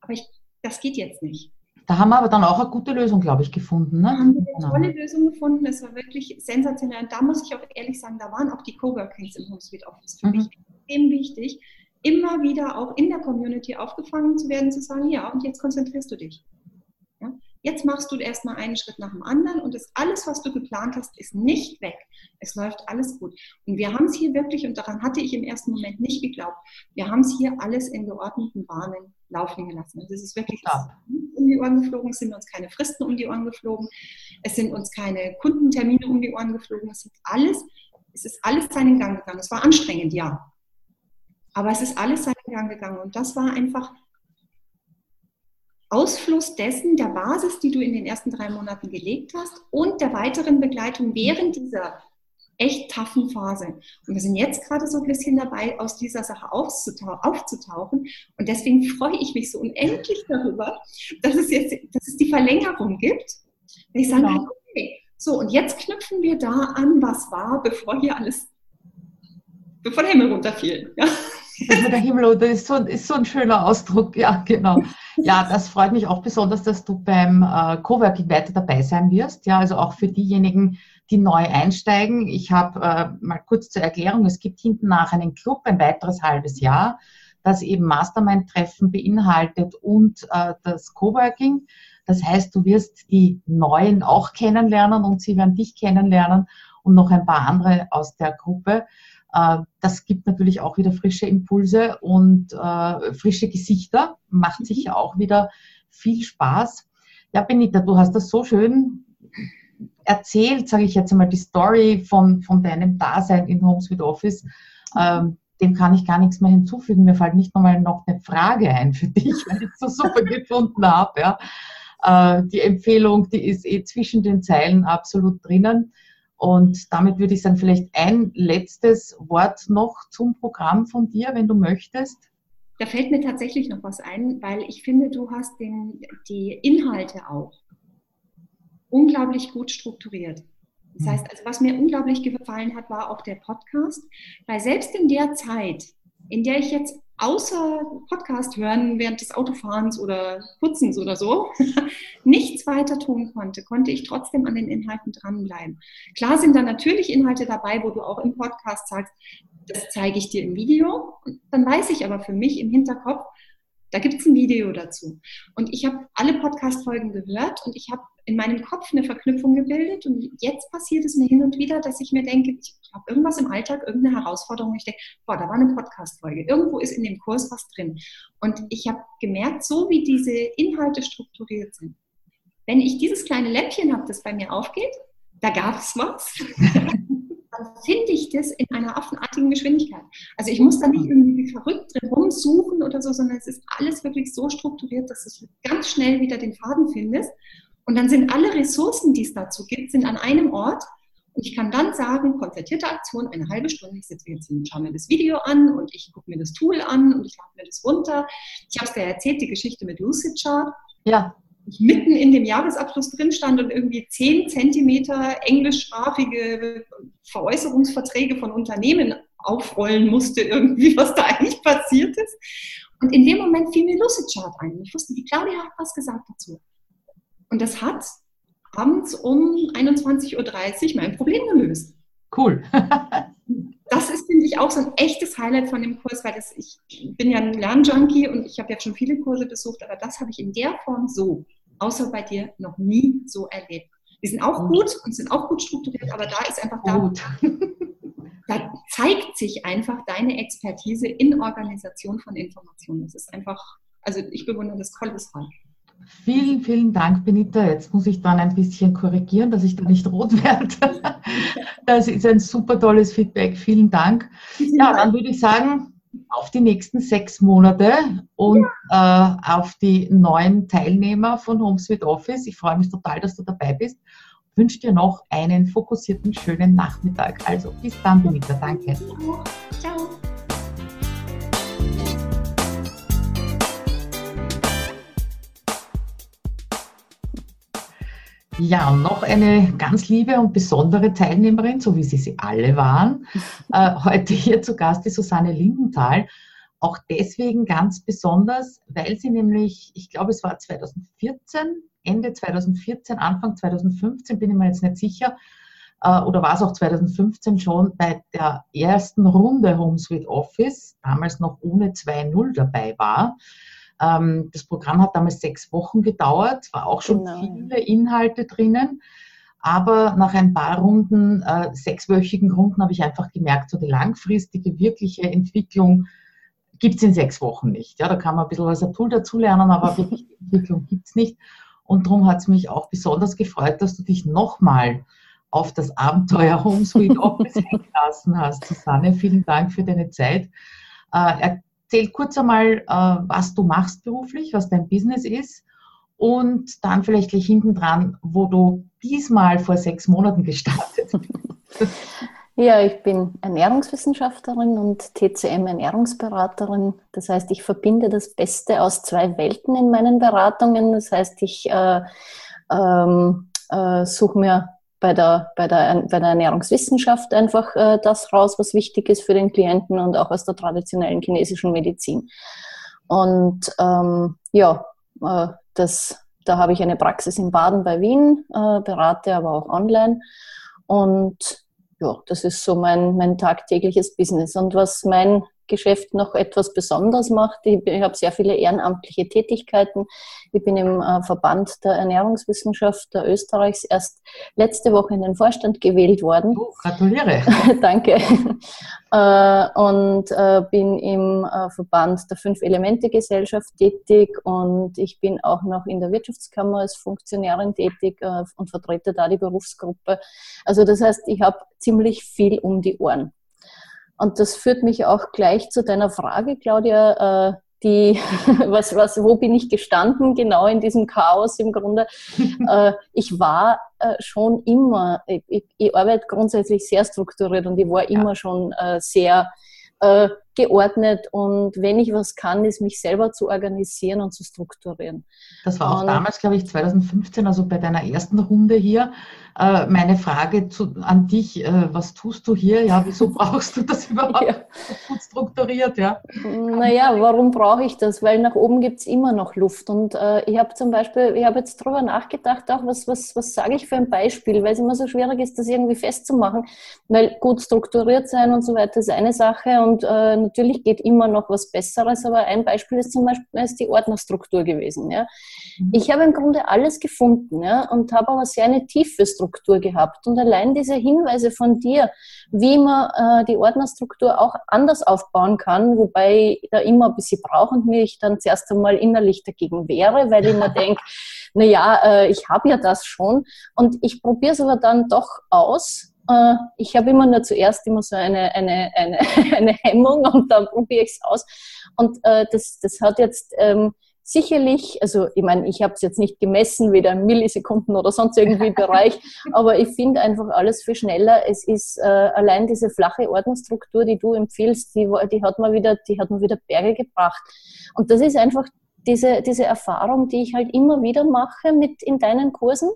Aber ich, das geht jetzt nicht. Da haben wir aber dann auch eine gute Lösung, glaube ich, gefunden. Ne? Da haben wir eine genau. tolle Lösung gefunden. Das war wirklich sensationell. Und da muss ich auch ehrlich sagen, da waren auch die Coworkings im HomeSuite Office für mhm. mich extrem wichtig, immer wieder auch in der Community aufgefangen zu werden, zu sagen, ja, und jetzt konzentrierst du dich. Jetzt machst du erstmal einen Schritt nach dem anderen und das alles, was du geplant hast, ist nicht weg. Es läuft alles gut. Und wir haben es hier wirklich, und daran hatte ich im ersten Moment nicht geglaubt, wir haben es hier alles in geordneten Bahnen laufen gelassen. Also es ist wirklich ja. um die Ohren geflogen, es sind uns keine Fristen um die Ohren geflogen, es sind uns keine Kundentermine um die Ohren geflogen, es ist alles, es ist alles seinen Gang gegangen. Es war anstrengend, ja. Aber es ist alles seinen Gang gegangen. Und das war einfach Ausfluss dessen, der Basis, die du in den ersten drei Monaten gelegt hast und der weiteren Begleitung während dieser echt taffen Phase. Und wir sind jetzt gerade so ein bisschen dabei, aus dieser Sache aufzutauchen. Und deswegen freue ich mich so unendlich darüber, dass es jetzt, dass es die Verlängerung gibt. Ich sage, genau. okay, so, und jetzt knüpfen wir da an, was war, bevor hier alles, bevor der Himmel runterfiel. Ja? Der Himmel, das ist so, ist so ein schöner Ausdruck, ja, genau. Ja, das freut mich auch besonders, dass du beim äh, Coworking weiter dabei sein wirst. Ja, also auch für diejenigen, die neu einsteigen. Ich habe äh, mal kurz zur Erklärung, es gibt hinten nach einen Club ein weiteres halbes Jahr, das eben Mastermind-Treffen beinhaltet und äh, das Coworking. Das heißt, du wirst die Neuen auch kennenlernen und sie werden dich kennenlernen und noch ein paar andere aus der Gruppe. Äh, das gibt natürlich auch wieder frische Impulse und äh, frische Gesichter. Macht sicher auch wieder viel Spaß. Ja, Benita, du hast das so schön erzählt, sage ich jetzt einmal, die Story von, von deinem Dasein in Homes with Office. Ähm, dem kann ich gar nichts mehr hinzufügen. Mir fällt nicht nochmal noch eine Frage ein für dich, *laughs* weil ich es so super *laughs* gefunden habe. Ja. Äh, die Empfehlung, die ist eh zwischen den Zeilen absolut drinnen. Und damit würde ich sagen, vielleicht ein letztes Wort noch zum Programm von dir, wenn du möchtest. Da fällt mir tatsächlich noch was ein, weil ich finde, du hast den, die Inhalte auch unglaublich gut strukturiert. Das hm. heißt, also was mir unglaublich gefallen hat, war auch der Podcast, weil selbst in der Zeit, in der ich jetzt außer Podcast hören während des Autofahrens oder Putzens oder so *laughs* nichts weiter tun konnte, konnte ich trotzdem an den Inhalten dranbleiben. Klar sind da natürlich Inhalte dabei, wo du auch im Podcast sagst, das zeige ich dir im Video. Und dann weiß ich aber für mich im Hinterkopf, da gibt es ein Video dazu. Und ich habe alle Podcast-Folgen gehört und ich habe in meinem Kopf eine Verknüpfung gebildet. Und jetzt passiert es mir hin und wieder, dass ich mir denke, ich habe irgendwas im Alltag, irgendeine Herausforderung. Ich denke, boah, da war eine Podcast-Folge. Irgendwo ist in dem Kurs was drin. Und ich habe gemerkt, so wie diese Inhalte strukturiert sind, wenn ich dieses kleine Läppchen habe, das bei mir aufgeht, da gab es was. *laughs* finde ich das in einer affenartigen Geschwindigkeit. Also ich muss da nicht irgendwie verrückt drin rumsuchen oder so, sondern es ist alles wirklich so strukturiert, dass du ganz schnell wieder den Faden findest. Und dann sind alle Ressourcen, die es dazu gibt, sind an einem Ort. Und ich kann dann sagen, konzertierte Aktion, eine halbe Stunde, ich sitze jetzt und schaue mir das Video an und ich gucke mir das Tool an und ich lade mir das runter. Ich habe es dir erzählt, die Geschichte mit Lucid Chart. Ja ich mitten in dem Jahresabschluss drin stand und irgendwie zehn Zentimeter englischsprachige Veräußerungsverträge von Unternehmen aufrollen musste, *laughs* irgendwie, was da eigentlich passiert ist. Und in dem Moment fiel mir Lucid Chart ein. Ich wusste, die Claudia hat was gesagt dazu. Und das hat abends um 21.30 Uhr mein Problem gelöst. Cool. *laughs* das ist, finde ich, auch so ein echtes Highlight von dem Kurs, weil das, ich bin ja ein Lernjunkie und ich habe ja schon viele Kurse besucht, aber das habe ich in der Form so, außer bei dir, noch nie so erlebt. Die sind auch gut und sind auch gut strukturiert, aber da ist einfach da, *laughs* da zeigt sich einfach deine Expertise in Organisation von Informationen. Das ist einfach, also ich bewundere das kolossal. Vielen, vielen Dank, Benita. Jetzt muss ich dann ein bisschen korrigieren, dass ich da nicht rot werde. *laughs* Das ist ein super tolles Feedback. Vielen Dank. Ja, dann würde ich sagen, auf die nächsten sechs Monate und ja. äh, auf die neuen Teilnehmer von HomeSuite Office. Ich freue mich total, dass du dabei bist. Ich wünsche dir noch einen fokussierten, schönen Nachmittag. Also bis dann, Benita. Danke. Ciao. Ja, noch eine ganz liebe und besondere Teilnehmerin, so wie sie sie alle waren. *laughs* Äh, heute hier zu Gast die Susanne Lindenthal. Auch deswegen ganz besonders, weil sie nämlich, ich glaube, es war 2014, Ende 2014, Anfang 2015, bin ich mir jetzt nicht sicher, äh, oder war es auch 2015 schon bei der ersten Runde Home Sweet Office, damals noch ohne 2.0 dabei war. Ähm, das Programm hat damals sechs Wochen gedauert, war auch schon genau. viele Inhalte drinnen. Aber nach ein paar Runden, äh, sechswöchigen Runden, habe ich einfach gemerkt, so die langfristige, wirkliche Entwicklung gibt es in sechs Wochen nicht. Ja, da kann man ein bisschen was ein Tool dazulernen, aber *laughs* wirklich die Entwicklung gibt es nicht. Und darum hat es mich auch besonders gefreut, dass du dich nochmal auf das Abenteuer Home Sweet Office *laughs* eingelassen hast. Susanne, vielen Dank für deine Zeit. Äh, erzähl kurz einmal, äh, was du machst beruflich, was dein Business ist und dann vielleicht gleich hinten dran, wo du diesmal vor sechs Monaten gestartet bist. *laughs* Ja, ich bin Ernährungswissenschaftlerin und TCM-Ernährungsberaterin. Das heißt, ich verbinde das Beste aus zwei Welten in meinen Beratungen. Das heißt, ich äh, ähm, äh, suche mir bei der, bei, der, bei der Ernährungswissenschaft einfach äh, das raus, was wichtig ist für den Klienten und auch aus der traditionellen chinesischen Medizin. Und ähm, ja, äh, das, da habe ich eine Praxis in Baden bei Wien, äh, berate aber auch online. Und ja, das ist so mein, mein tagtägliches Business. Und was mein Geschäft noch etwas besonders macht. Ich, ich habe sehr viele ehrenamtliche Tätigkeiten. Ich bin im äh, Verband der Ernährungswissenschaft der Österreichs erst letzte Woche in den Vorstand gewählt worden. Oh, gratuliere. *laughs* Danke. Äh, und äh, bin im äh, Verband der Fünf-Elemente-Gesellschaft tätig und ich bin auch noch in der Wirtschaftskammer als Funktionärin tätig äh, und vertrete da die Berufsgruppe. Also das heißt, ich habe ziemlich viel um die Ohren. Und das führt mich auch gleich zu deiner Frage, Claudia, äh, die, *laughs* was, was, wo bin ich gestanden, genau in diesem Chaos im Grunde. *laughs* äh, ich war äh, schon immer, ich, ich, arbeite grundsätzlich sehr strukturiert und ich war immer schon äh, sehr geordnet und wenn ich was kann, ist mich selber zu organisieren und zu strukturieren. Das war auch und, damals, glaube ich, 2015, also bei deiner ersten Runde hier, äh, meine Frage zu, an dich, äh, was tust du hier? Ja, wieso *laughs* brauchst du das überhaupt ja. gut strukturiert? Ja? Naja, warum brauche ich das? Weil nach oben gibt es immer noch Luft. Und äh, ich habe zum Beispiel, ich habe jetzt darüber nachgedacht, auch was, was, was sage ich für ein Beispiel, weil es immer so schwierig ist, das irgendwie festzumachen. Weil gut strukturiert sein und so weiter ist eine Sache und äh, natürlich geht immer noch was Besseres, aber ein Beispiel ist zum Beispiel ist die Ordnerstruktur gewesen. Ja? Mhm. Ich habe im Grunde alles gefunden ja, und habe aber sehr eine tiefe Struktur gehabt. Und allein diese Hinweise von dir, wie man äh, die Ordnerstruktur auch anders aufbauen kann, wobei da immer ein bisschen brauche und mich dann zuerst einmal innerlich dagegen wehre, weil ich mir *laughs* denke, naja, äh, ich habe ja das schon und ich probiere es aber dann doch aus äh, ich habe immer nur zuerst immer so eine, eine, eine, *laughs* eine Hemmung und dann probiere ich es aus. Und äh, das, das hat jetzt ähm, sicherlich, also ich meine, ich habe es jetzt nicht gemessen, weder in Millisekunden oder sonst irgendwie Bereich, *laughs* aber ich finde einfach alles viel schneller. Es ist äh, allein diese flache Ordnungsstruktur, die du empfiehlst, die, die, hat mir wieder, die hat mir wieder Berge gebracht. Und das ist einfach diese, diese Erfahrung, die ich halt immer wieder mache mit in deinen Kursen.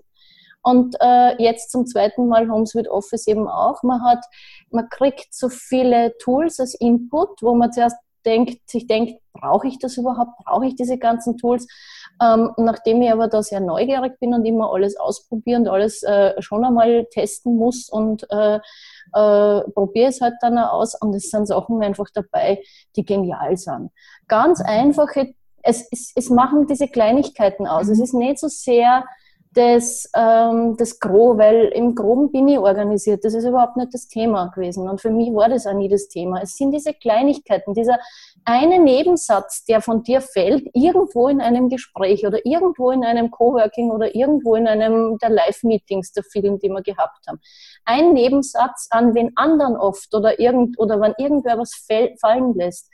Und äh, jetzt zum zweiten Mal HomeSuite Office eben auch. Man hat, man kriegt so viele Tools als Input, wo man zuerst denkt, sich denkt, brauche ich das überhaupt? Brauche ich diese ganzen Tools? Ähm, nachdem ich aber da sehr neugierig bin und immer alles ausprobieren und alles äh, schon einmal testen muss und äh, äh, probiere es halt dann auch aus und es sind Sachen einfach dabei, die genial sind. Ganz einfache, es, es, es machen diese Kleinigkeiten aus. Es mhm. ist nicht so sehr das, ähm, das Gros, weil im Groben bin ich organisiert. Das ist überhaupt nicht das Thema gewesen. Und für mich war das auch nie das Thema. Es sind diese Kleinigkeiten, dieser eine Nebensatz, der von dir fällt, irgendwo in einem Gespräch oder irgendwo in einem Coworking oder irgendwo in einem der Live-Meetings der vielen, die wir gehabt haben. Ein Nebensatz an wen anderen oft oder irgend, oder wenn irgendwer was fallen lässt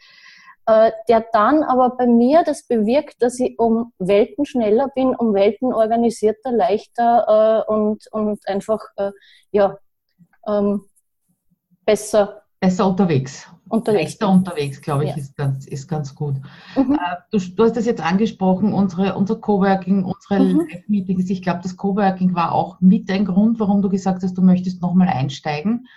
äh, der dann aber bei mir das bewirkt, dass ich um Welten schneller bin, um Welten organisierter, leichter äh, und, und einfach äh, ja, ähm, besser. Besser unterwegs. Unterwegs. Besser unterwegs, glaube ich, ja. ist, ganz, ist ganz gut. Mhm. Du, du, hast das jetzt angesprochen, unsere, unser Coworking, unsere mhm. Live-Meetings. Ich glaube, das Coworking war auch mit ein Grund, warum du gesagt hast, du möchtest nochmal einsteigen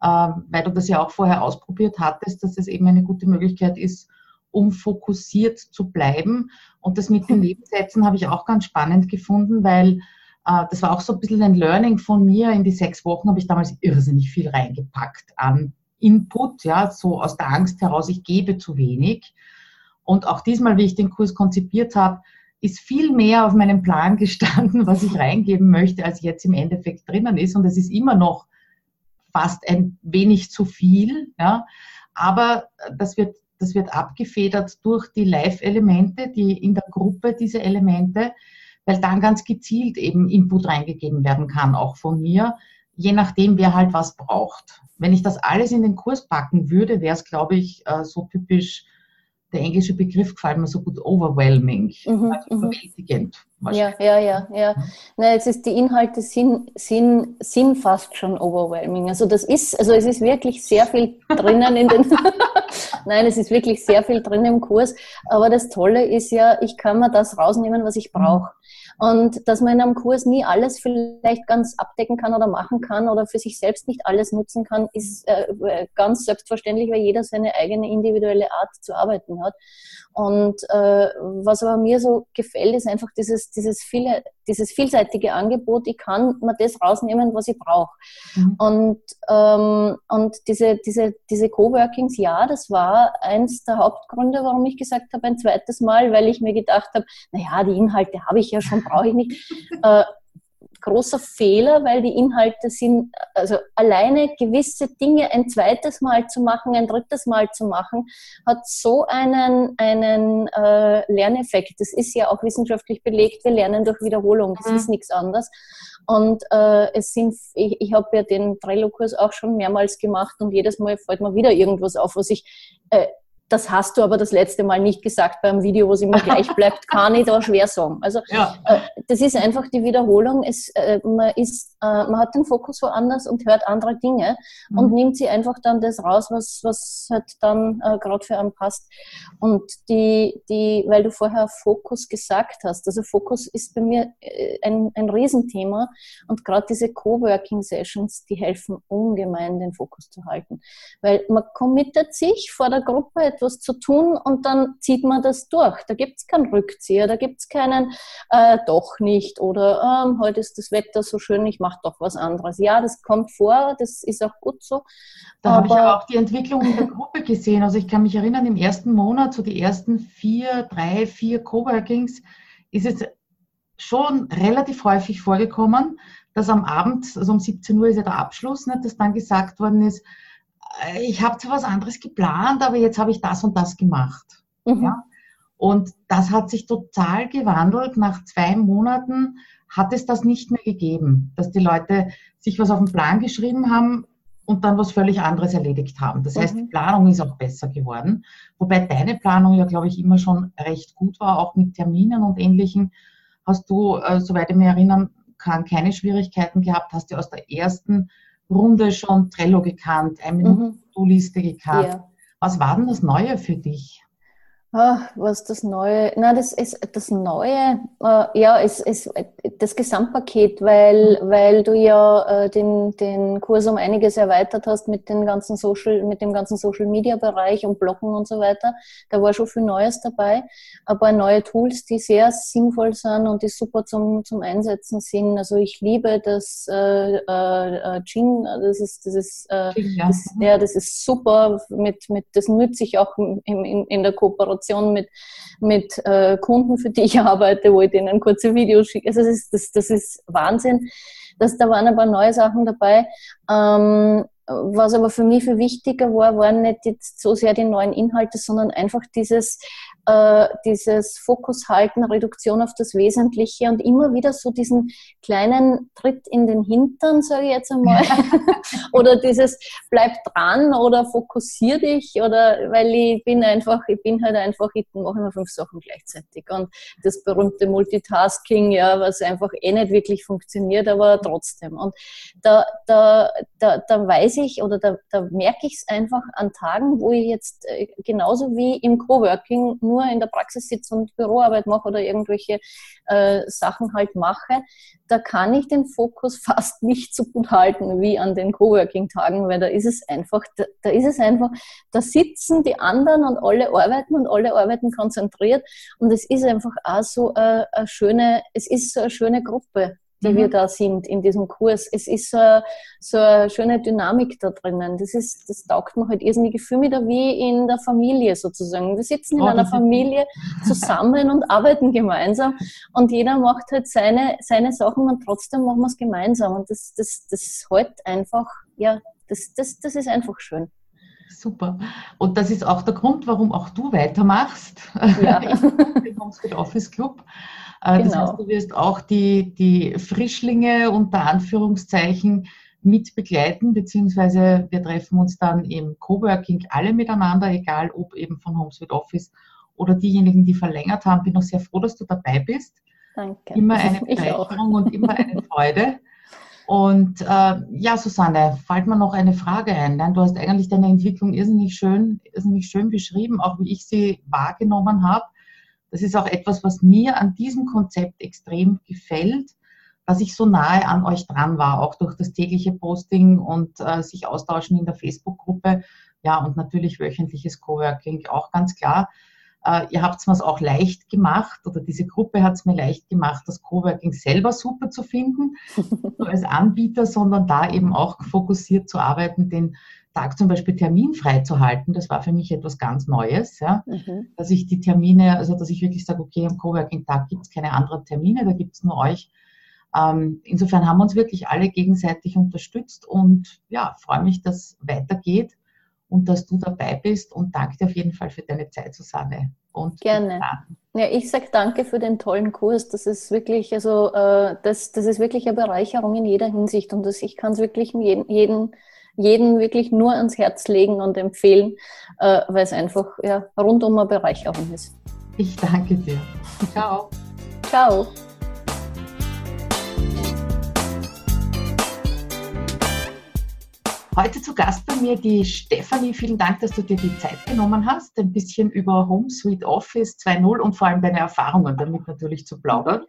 weil du das ja auch vorher ausprobiert hattest, dass es eben eine gute Möglichkeit ist, um fokussiert zu bleiben. Und das mit den hm. Nebensätzen habe ich auch ganz spannend gefunden, weil äh, das war auch so ein bisschen ein Learning von mir. In die sechs Wochen habe ich damals irrsinnig viel reingepackt an Input, ja, so aus der Angst heraus, ich gebe zu wenig. Und auch diesmal, wie ich den Kurs konzipiert habe, ist viel mehr auf meinem Plan *laughs* gestanden, was ich reingeben möchte, als jetzt im Endeffekt drinnen ist. Und es ist immer noch fast ein wenig zu viel. Ja. Aber das wird, das wird abgefedert durch die Live-Elemente, die in der Gruppe diese Elemente, weil dann ganz gezielt eben Input reingegeben werden kann, auch von mir, je nachdem, wer halt was braucht. Wenn ich das alles in den Kurs packen würde, wäre es, glaube ich, äh, so typisch der englische Begriff gefällt mir so gut, overwhelming, mhm, also mhm. überwältigend. Ja, ja, ja, ja. Nein, es ist, die Inhalte sind, sind, sind fast schon overwhelming. Also das ist, also es ist wirklich sehr viel drinnen in den, *laughs* nein, es ist wirklich sehr viel drin im Kurs. Aber das Tolle ist ja, ich kann mir das rausnehmen, was ich brauche. Und dass man in einem Kurs nie alles vielleicht ganz abdecken kann oder machen kann oder für sich selbst nicht alles nutzen kann, ist äh, ganz selbstverständlich, weil jeder seine eigene individuelle Art zu arbeiten hat. Und äh, was aber mir so gefällt, ist einfach dieses, dieses, viele, dieses vielseitige Angebot. Ich kann mir das rausnehmen, was ich brauche. Mhm. Und, ähm, und diese, diese, diese Coworkings, ja, das war eins der Hauptgründe, warum ich gesagt habe, ein zweites Mal, weil ich mir gedacht habe, naja, die Inhalte habe ich ja schon, brauche ich nicht. *laughs* äh, großer Fehler, weil die Inhalte sind, also alleine gewisse Dinge ein zweites Mal zu machen, ein drittes Mal zu machen, hat so einen, einen äh, Lerneffekt. Das ist ja auch wissenschaftlich belegt, wir lernen durch Wiederholung, das mhm. ist nichts anderes. Und äh, es sind, ich, ich habe ja den Trello-Kurs auch schon mehrmals gemacht und jedes Mal fällt mir wieder irgendwas auf, was ich äh, das hast du aber das letzte Mal nicht gesagt beim Video, wo es immer *laughs* gleich bleibt, kann ich da schwer sagen. Also ja. äh, das ist einfach die Wiederholung. Es, äh, man, ist, äh, man hat den Fokus woanders und hört andere Dinge mhm. und nimmt sie einfach dann das raus, was, was halt dann äh, gerade für einen passt. Und die, die, weil du vorher Fokus gesagt hast, also Fokus ist bei mir äh, ein, ein Riesenthema und gerade diese Coworking-Sessions, die helfen ungemein, den Fokus zu halten. Weil man committet sich vor der Gruppe etwas zu tun und dann zieht man das durch. Da gibt es keinen Rückzieher, da gibt es keinen äh, doch nicht oder ähm, heute ist das Wetter so schön, ich mache doch was anderes. Ja, das kommt vor, das ist auch gut so. Da habe ich auch die Entwicklung in der Gruppe gesehen. Also ich kann mich erinnern, im ersten Monat, so die ersten vier, drei, vier Coworkings, ist es schon relativ häufig vorgekommen, dass am Abend, also um 17 Uhr ist ja der Abschluss, nicht, dass dann gesagt worden ist, ich habe zwar was anderes geplant, aber jetzt habe ich das und das gemacht. Mhm. Ja? Und das hat sich total gewandelt. Nach zwei Monaten hat es das nicht mehr gegeben, dass die Leute sich was auf den Plan geschrieben haben und dann was völlig anderes erledigt haben. Das heißt, die mhm. Planung ist auch besser geworden. Wobei deine Planung ja, glaube ich, immer schon recht gut war, auch mit Terminen und Ähnlichem. Hast du, äh, soweit ich mich erinnern kann, keine Schwierigkeiten gehabt, hast du aus der ersten Runde schon Trello gekannt, eine Minuten-To-Liste gekannt. Ja. Was war denn das Neue für dich? Ach, was das Neue? Na, das ist das Neue, äh, ja, ist, ist das Gesamtpaket, weil, mhm. weil du ja äh, den, den Kurs um einiges erweitert hast mit den ganzen Social, mit dem ganzen Social Media Bereich und Bloggen und so weiter. Da war schon viel Neues dabei, aber neue Tools, die sehr sinnvoll sind und die super zum, zum Einsetzen sind. Also ich liebe das äh, äh, äh Jing, das ist, das ist, äh, das, ja, das ist super mit, mit, das nütze ich auch in, in, in der Kooperation Kooperation mit, mit äh, Kunden, für die ich arbeite, wo ich denen kurze Videos schicke. Also das ist, das, das ist Wahnsinn. Das, da waren paar neue Sachen dabei. Ähm, was aber für mich viel wichtiger war, waren nicht jetzt so sehr die neuen Inhalte, sondern einfach dieses, äh, dieses Fokus halten, Reduktion auf das Wesentliche und immer wieder so diesen kleinen Tritt in den Hintern, sage ich jetzt einmal. *laughs* *laughs* oder dieses bleib dran oder fokussier dich oder weil ich bin einfach, ich bin halt einfach, ich mache immer fünf Sachen gleichzeitig. Und das berühmte Multitasking, ja, was einfach eh nicht wirklich funktioniert, aber trotzdem. Und da, da, da, da weiß ich oder da, da merke ich es einfach an Tagen, wo ich jetzt äh, genauso wie im Coworking nur in der Praxis sitze und Büroarbeit mache oder irgendwelche äh, Sachen halt mache, da kann ich den Fokus *laughs* fast nicht so gut halten wie an den Coworking-Tagen, weil da ist es einfach, da, da ist es einfach, da sitzen die anderen und alle arbeiten und alle arbeiten konzentriert und es ist einfach auch so eine, eine schöne, es ist so eine schöne Gruppe die mhm. wir da sind in diesem Kurs. Es ist so, so eine schöne Dynamik da drinnen. Das ist, das taugt mir halt irrsinnig. Ich fühle mich da wie in der Familie sozusagen. Wir sitzen in oh, einer Familie zusammen und arbeiten gemeinsam und jeder macht halt seine, seine Sachen und trotzdem machen wir es gemeinsam. Und das, das, das halt einfach, ja, das, das, das ist einfach schön. Super. Und das ist auch der Grund, warum auch du weitermachst ja. *laughs* im Homeschool Office Club. Äh, das genau. heißt, du wirst auch die, die Frischlinge unter Anführungszeichen mit begleiten, beziehungsweise wir treffen uns dann im Coworking alle miteinander, egal ob eben von HomeSuite Office oder diejenigen, die verlängert haben. Bin auch sehr froh, dass du dabei bist. Danke. Immer *laughs* eine Bereicherung und immer eine *laughs* Freude. Und äh, ja, Susanne, fällt mir noch eine Frage ein. Nein, du hast eigentlich deine Entwicklung irrsinnig schön, irrsinnig schön beschrieben, auch wie ich sie wahrgenommen habe. Das ist auch etwas, was mir an diesem Konzept extrem gefällt, dass ich so nahe an euch dran war, auch durch das tägliche Posting und äh, sich austauschen in der Facebook-Gruppe. Ja, und natürlich wöchentliches Coworking, auch ganz klar. Äh, ihr habt es mir auch leicht gemacht oder diese Gruppe hat es mir leicht gemacht, das Coworking selber super zu finden, *laughs* so als Anbieter, sondern da eben auch fokussiert zu arbeiten, den Tag zum Beispiel terminfrei zu halten, das war für mich etwas ganz Neues, ja? Mhm. dass ich die Termine, also dass ich wirklich sage, okay, am Coworking-Tag gibt es keine anderen Termine, da gibt es nur euch. Ähm, insofern haben wir uns wirklich alle gegenseitig unterstützt und ja, freue mich, dass es weitergeht und dass du dabei bist und danke dir auf jeden Fall für deine Zeit, Susanne. Und Gerne. Ja, ich sage danke für den tollen Kurs. Das ist wirklich, also äh, das, das ist wirklich eine Bereicherung in jeder Hinsicht und das, ich kann es wirklich jeden, jeden jeden wirklich nur ans Herz legen und empfehlen, äh, weil es einfach ja, rundum eine Bereicherung ist. Ich danke dir. Ciao. Ciao. Heute zu Gast bei mir die Stefanie. Vielen Dank, dass du dir die Zeit genommen hast, ein bisschen über Home Suite Office 2.0 und vor allem deine Erfahrungen damit natürlich zu plaudern.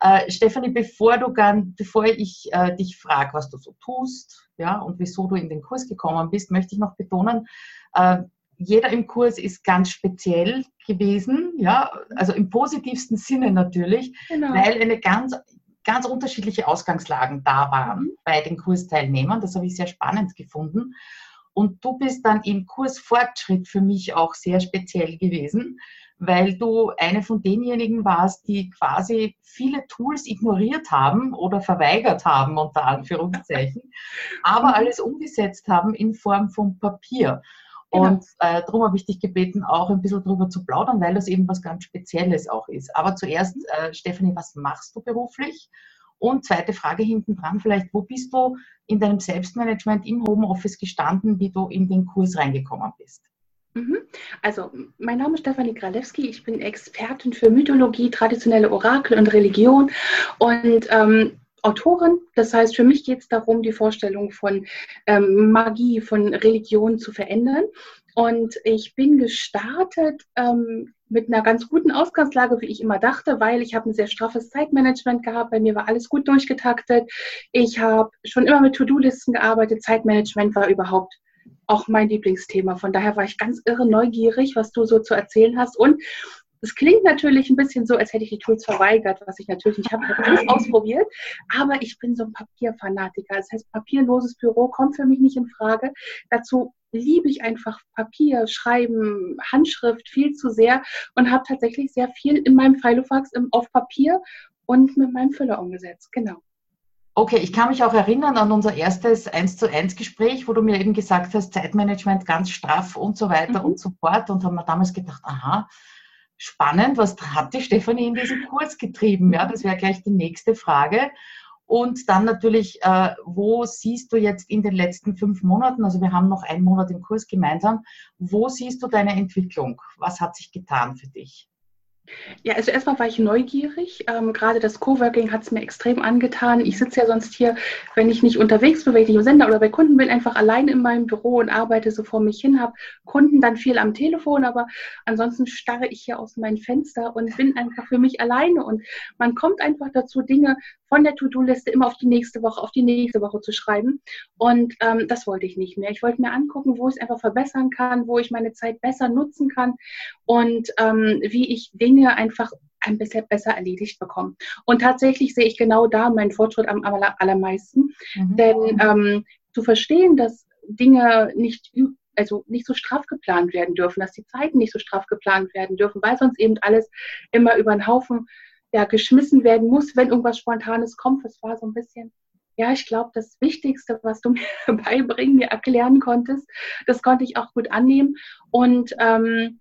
Äh, Stefanie, bevor, du gern, bevor ich äh, dich frage, was du so tust ja, und wieso du in den Kurs gekommen bist, möchte ich noch betonen, äh, jeder im Kurs ist ganz speziell gewesen, ja, also im positivsten Sinne natürlich, genau. weil eine ganz, ganz unterschiedliche Ausgangslagen da waren mhm. bei den Kursteilnehmern. Das habe ich sehr spannend gefunden. Und du bist dann im Kursfortschritt für mich auch sehr speziell gewesen, weil du eine von denjenigen warst, die quasi viele Tools ignoriert haben oder verweigert haben, unter Anführungszeichen, *laughs* aber mhm. alles umgesetzt haben in Form von Papier. Genau. Und äh, darum habe ich dich gebeten, auch ein bisschen darüber zu plaudern, weil das eben was ganz Spezielles auch ist. Aber zuerst, äh, Stefanie, was machst du beruflich? Und zweite Frage hinten dran, vielleicht, wo bist du in deinem Selbstmanagement im Homeoffice gestanden, wie du in den Kurs reingekommen bist? Mhm. Also, mein Name ist Stefanie Gralewski. Ich bin Expertin für Mythologie, traditionelle Orakel und Religion und ähm, Autorin. Das heißt, für mich geht es darum, die Vorstellung von ähm, Magie, von Religion zu verändern. Und ich bin gestartet ähm, mit einer ganz guten Ausgangslage, wie ich immer dachte, weil ich habe ein sehr straffes Zeitmanagement gehabt. Bei mir war alles gut durchgetaktet. Ich habe schon immer mit To-Do-Listen gearbeitet. Zeitmanagement war überhaupt auch mein Lieblingsthema. Von daher war ich ganz irre neugierig, was du so zu erzählen hast. Und es klingt natürlich ein bisschen so, als hätte ich die Tools verweigert, was ich natürlich nicht habe. Ich habe alles *laughs* ausprobiert, aber ich bin so ein Papierfanatiker. Das heißt, papierloses Büro kommt für mich nicht in Frage. Dazu liebe ich einfach Papier, Schreiben, Handschrift viel zu sehr und habe tatsächlich sehr viel in meinem Filofax auf Papier und mit meinem Füller umgesetzt. Genau. Okay, ich kann mich auch erinnern an unser erstes 1 zu 1 Gespräch, wo du mir eben gesagt hast, Zeitmanagement ganz straff und so weiter mhm. und so fort und haben mir damals gedacht, aha, spannend, was hat die Stefanie in diesem Kurs getrieben? Ja, das wäre gleich die nächste Frage. Und dann natürlich, äh, wo siehst du jetzt in den letzten fünf Monaten, also wir haben noch einen Monat im Kurs gemeinsam, wo siehst du deine Entwicklung? Was hat sich getan für dich? Ja, also erstmal war ich neugierig. Ähm, gerade das Coworking hat es mir extrem angetan. Ich sitze ja sonst hier, wenn ich nicht unterwegs bin, wenn ich nicht im Sender oder bei Kunden bin, einfach allein in meinem Büro und arbeite so vor mich hin, habe Kunden dann viel am Telefon, aber ansonsten starre ich hier aus meinem Fenster und bin einfach für mich alleine. Und man kommt einfach dazu, Dinge von der To-Do-Liste immer auf die nächste Woche, auf die nächste Woche zu schreiben. Und ähm, das wollte ich nicht mehr. Ich wollte mir angucken, wo ich es einfach verbessern kann, wo ich meine Zeit besser nutzen kann und ähm, wie ich Dinge einfach ein bisschen besser erledigt bekommen. Und tatsächlich sehe ich genau da meinen Fortschritt am allermeisten. Mhm. Denn ähm, zu verstehen, dass Dinge nicht also nicht so straff geplant werden dürfen, dass die Zeiten nicht so straff geplant werden dürfen, weil sonst eben alles immer über den Haufen ja, geschmissen werden muss, wenn irgendwas Spontanes kommt. Das war so ein bisschen, ja, ich glaube, das Wichtigste, was du *laughs* mir beibringen, mir erklären konntest, das konnte ich auch gut annehmen. Und ähm,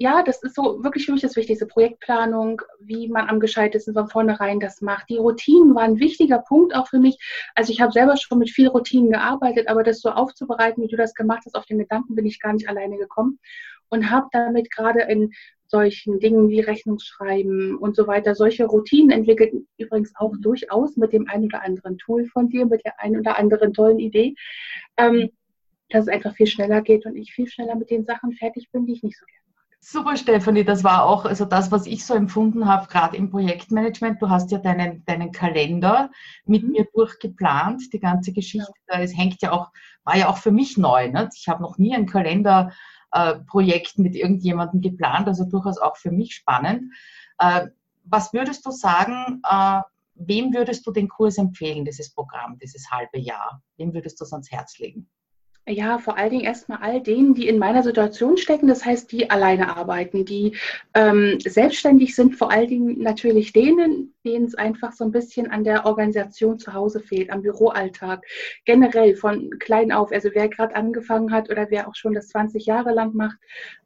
ja, das ist so wirklich für mich das Wichtigste. Projektplanung, wie man am gescheitesten von vornherein das macht. Die Routinen waren ein wichtiger Punkt auch für mich. Also ich habe selber schon mit viel Routinen gearbeitet, aber das so aufzubereiten, wie du das gemacht hast, auf den Gedanken bin ich gar nicht alleine gekommen und habe damit gerade in solchen Dingen wie Rechnungsschreiben und so weiter, solche Routinen entwickelt, übrigens auch durchaus mit dem einen oder anderen Tool von dir, mit der einen oder anderen tollen Idee, ähm, dass es einfach viel schneller geht und ich viel schneller mit den Sachen fertig bin, die ich nicht so gerne Super, Stefanie, das war auch also das, was ich so empfunden habe, gerade im Projektmanagement. Du hast ja deinen, deinen Kalender mit mhm. mir durchgeplant, die ganze Geschichte. Ja. Es hängt ja auch, war ja auch für mich neu. Ne? Ich habe noch nie ein Kalenderprojekt äh, mit irgendjemandem geplant, also durchaus auch für mich spannend. Äh, was würdest du sagen, äh, wem würdest du den Kurs empfehlen, dieses Programm, dieses halbe Jahr? Wem würdest du es ans Herz legen? Ja, vor allen Dingen erstmal all denen, die in meiner Situation stecken, das heißt, die alleine arbeiten, die ähm, selbstständig sind, vor allen Dingen natürlich denen, denen es einfach so ein bisschen an der Organisation zu Hause fehlt, am Büroalltag, generell von klein auf, also wer gerade angefangen hat oder wer auch schon das 20 Jahre lang macht,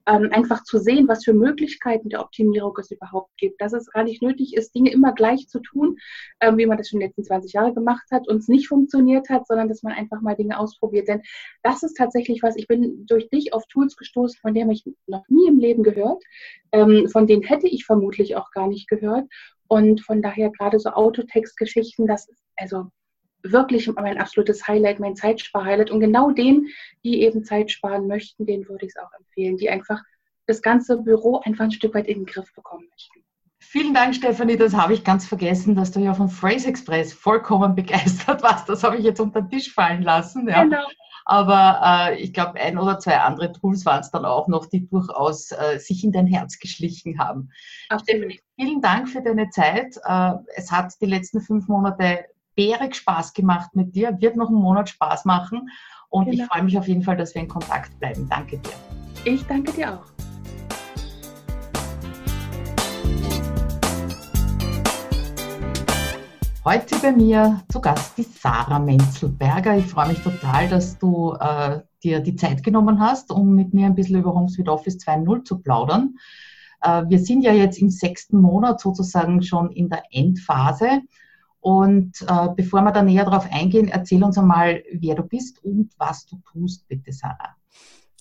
ähm, einfach zu sehen, was für Möglichkeiten der Optimierung es überhaupt gibt, dass es gar nicht nötig ist, Dinge immer gleich zu tun, ähm, wie man das schon die letzten 20 Jahre gemacht hat und es nicht funktioniert hat, sondern dass man einfach mal Dinge ausprobiert. Denn das ist tatsächlich was, ich bin durch dich auf Tools gestoßen, von denen ich noch nie im Leben gehört, ähm, von denen hätte ich vermutlich auch gar nicht gehört. Und von daher gerade so Autotext-Geschichten, das ist also wirklich mein absolutes Highlight, mein Zeitspar-Highlight. Und genau denen, die eben Zeit sparen möchten, denen würde ich es auch empfehlen, die einfach das ganze Büro einfach ein Stück weit in den Griff bekommen möchten. Vielen Dank, Stefanie. Das habe ich ganz vergessen, dass du ja von Phrase Express vollkommen *laughs* begeistert warst. Das habe ich jetzt unter den Tisch fallen lassen. Ja. Genau. Aber äh, ich glaube, ein oder zwei andere Tools waren es dann auch noch, die durchaus äh, sich in dein Herz geschlichen haben. Absolut. Vielen Dank für deine Zeit. Äh, es hat die letzten fünf Monate bärig Spaß gemacht mit dir, wird noch einen Monat Spaß machen. Und genau. ich freue mich auf jeden Fall, dass wir in Kontakt bleiben. Danke dir. Ich danke dir auch. Heute bei mir zu Gast die Sarah Menzelberger. Ich freue mich total, dass du äh, dir die Zeit genommen hast, um mit mir ein bisschen über HomeSuite Office 2.0 zu plaudern. Äh, wir sind ja jetzt im sechsten Monat sozusagen schon in der Endphase. Und äh, bevor wir da näher drauf eingehen, erzähl uns einmal, wer du bist und was du tust, bitte, Sarah.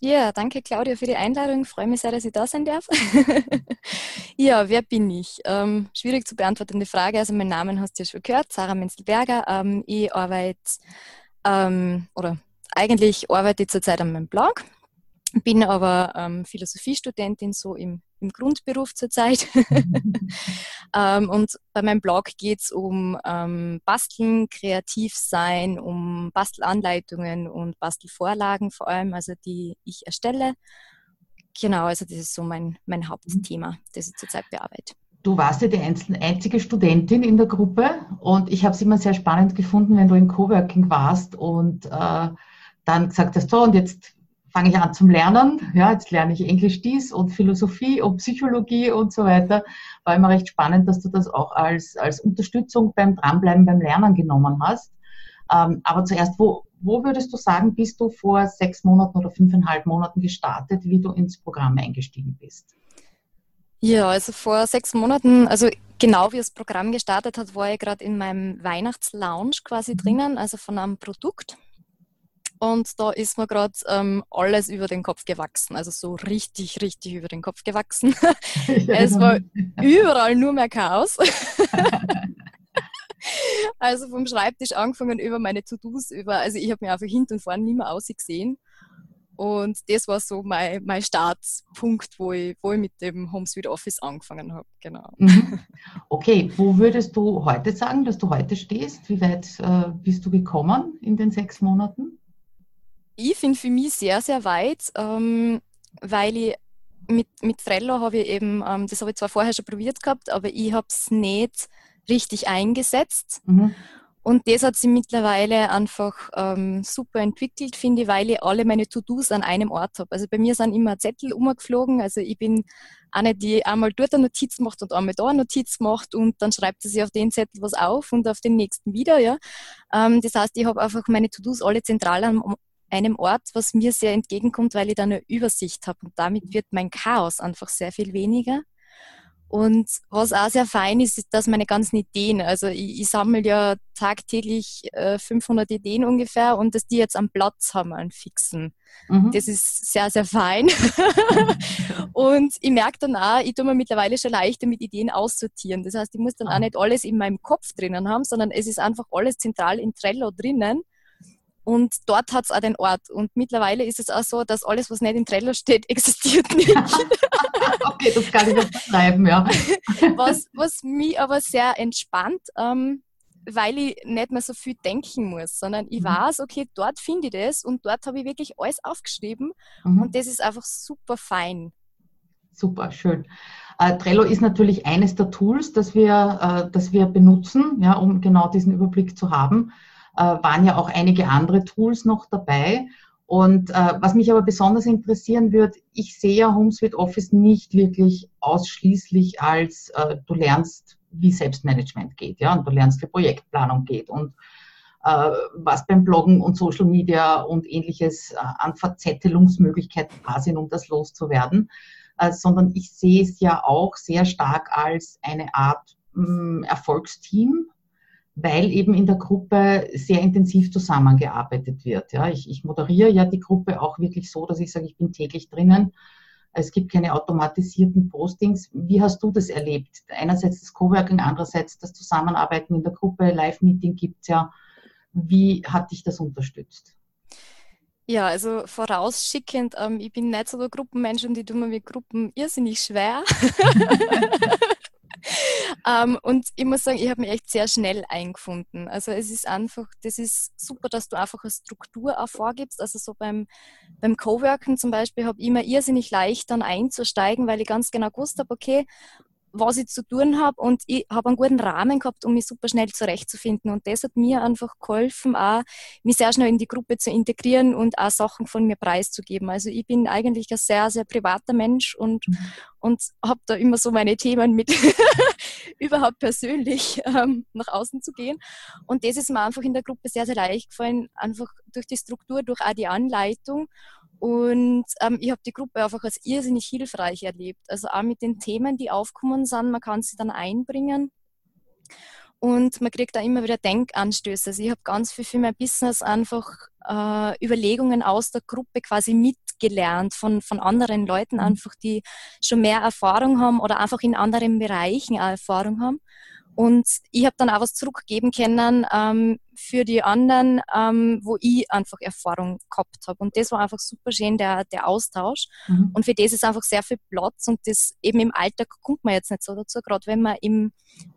Ja, danke Claudia für die Einladung. Ich freue mich sehr, dass ich da sein darf. *laughs* ja, wer bin ich? Ähm, schwierig zu beantwortende Frage. Also mein Name hast du ja schon gehört, Sarah Menzelberger. Ähm, ich arbeite ähm, oder eigentlich arbeite ich zurzeit an meinem Blog, bin aber ähm, Philosophiestudentin so im im Grundberuf zurzeit. *laughs* ähm, und bei meinem Blog geht es um ähm, Basteln, kreativ sein, um Bastelanleitungen und Bastelvorlagen vor allem, also die ich erstelle. Genau, also das ist so mein, mein Hauptthema, das ich zurzeit bearbeite. Du warst ja die einzige Studentin in der Gruppe und ich habe es immer sehr spannend gefunden, wenn du im Coworking warst und äh, dann gesagt hast, so und jetzt fange ich an zum Lernen. Ja, jetzt lerne ich Englisch dies und Philosophie und Psychologie und so weiter. War immer recht spannend, dass du das auch als, als Unterstützung beim Dranbleiben, beim Lernen genommen hast. Ähm, aber zuerst, wo, wo würdest du sagen, bist du vor sechs Monaten oder fünfeinhalb Monaten gestartet, wie du ins Programm eingestiegen bist? Ja, also vor sechs Monaten, also genau wie das Programm gestartet hat, war ich gerade in meinem Weihnachtslounge quasi mhm. drinnen, also von einem Produkt und da ist mir gerade ähm, alles über den Kopf gewachsen. Also so richtig, richtig über den Kopf gewachsen. *laughs* es war überall nur mehr Chaos. *laughs* also vom Schreibtisch angefangen über meine To-Dos, über, also ich habe mir einfach hinten und vorne nicht mehr ausgesehen. Und das war so mein, mein Startpunkt, wo ich, wo ich mit dem HomeSuite Office angefangen habe. Genau. Mhm. *laughs* Okay, wo würdest du heute sagen, dass du heute stehst? Wie weit äh, bist du gekommen in den sechs Monaten? Ich finde für mich sehr, sehr weit, ähm, weil ich mit, mit Trello habe ich eben, ähm, das habe ich zwar vorher schon probiert gehabt, aber ich habe es nicht richtig eingesetzt. Mhm. Und das hat sich mittlerweile einfach ähm, super entwickelt, finde ich, weil ich alle meine To-Dos an einem Ort habe. Also bei mir sind immer Zettel umgeflogen. Also ich bin eine, die einmal dort eine Notiz macht und einmal da eine Notiz macht und dann schreibt sie sich auf den Zettel was auf und auf den nächsten wieder. Ja. Ähm, das heißt, ich habe einfach meine To-Dos alle zentral an einem Ort, was mir sehr entgegenkommt, weil ich da eine Übersicht habe. Und damit wird mein Chaos einfach sehr viel weniger. Und was auch sehr fein ist, ist, dass meine ganzen Ideen, also ich, ich sammle ja tagtäglich äh, 500 Ideen ungefähr und dass die jetzt am Platz haben, einen fixen. Mhm. Das ist sehr, sehr fein. *laughs* und ich merke dann auch, ich tue mir mittlerweile schon leichter mit Ideen aussortieren. Das heißt, ich muss dann auch ah. nicht alles in meinem Kopf drinnen haben, sondern es ist einfach alles zentral in Trello drinnen. Und dort hat es auch den Ort. Und mittlerweile ist es auch so, dass alles, was nicht in Trello steht, *laughs* existiert nicht. *laughs* okay, das kann ich nicht beschreiben, ja. *laughs* was, was mich aber sehr entspannt, ähm, weil ich nicht mehr so viel denken muss, sondern ich mhm. weiß, okay, dort finde ich das und dort habe ich wirklich alles aufgeschrieben mhm. und das ist einfach super fein. Super, schön. Äh, Trello ist natürlich eines der Tools, das wir, äh, das wir benutzen, ja, um genau diesen Überblick zu haben waren ja auch einige andere Tools noch dabei. Und äh, was mich aber besonders interessieren wird, ich sehe ja HomeSuite Office nicht wirklich ausschließlich als äh, du lernst, wie Selbstmanagement geht, ja, und du lernst, wie Projektplanung geht und äh, was beim Bloggen und Social Media und ähnliches äh, an Verzettelungsmöglichkeiten da sind, um das loszuwerden, äh, sondern ich sehe es ja auch sehr stark als eine Art mh, mm, Erfolgsteam, weil eben in der Gruppe sehr intensiv zusammengearbeitet wird. Ja, ich, ich moderiere ja die Gruppe auch wirklich so, dass ich sage, ich bin täglich drinnen. Es gibt keine automatisierten Postings. Wie hast du das erlebt? Einerseits das Coworking, andererseits das Zusammenarbeiten in der Gruppe, Live-Meeting gibt es ja. Wie hat dich das unterstützt? Ja, also vorausschickend, ähm, ich bin nicht so der Gruppenmensch und ich tue mir mit Gruppen irrsinnig schwer. *laughs* ähm, und ich muss sagen, ich habe mich echt sehr schnell eingefunden. Also es ist einfach, das ist super, dass du einfach eine Struktur auch vorgibst. Also so beim, beim Coworken zum Beispiel habe ich immer irrsinnig leicht dann einzusteigen, weil ich ganz genau gewusst habe, okay, was ich zu tun habe und ich habe einen guten Rahmen gehabt, um mich super schnell zurechtzufinden. Und das hat mir einfach geholfen, auch mich sehr schnell in die Gruppe zu integrieren und auch Sachen von mir preiszugeben. Also ich bin eigentlich ein sehr, sehr privater Mensch und, mhm. und habe da immer so meine Themen mit *laughs* *laughs* überhaupt persönlich ähm, nach außen zu gehen. Und das ist mir einfach in der Gruppe sehr, sehr leicht gefallen, einfach durch die Struktur, durch auch die Anleitung. Und ähm, ich habe die Gruppe einfach als irrsinnig hilfreich erlebt. Also auch mit den Themen, die aufkommen sind, man kann sie dann einbringen. Und man kriegt da immer wieder Denkanstöße. Also ich habe ganz viel für mein Business einfach äh, Überlegungen aus der Gruppe quasi mitgelernt von, von anderen Leuten, mhm. einfach die schon mehr Erfahrung haben oder einfach in anderen Bereichen auch Erfahrung haben. Und ich habe dann auch was zurückgeben können ähm, für die anderen, ähm, wo ich einfach Erfahrung gehabt habe. Und das war einfach super schön, der, der Austausch. Mhm. Und für das ist einfach sehr viel Platz. Und das eben im Alltag kommt man jetzt nicht so dazu, gerade wenn man im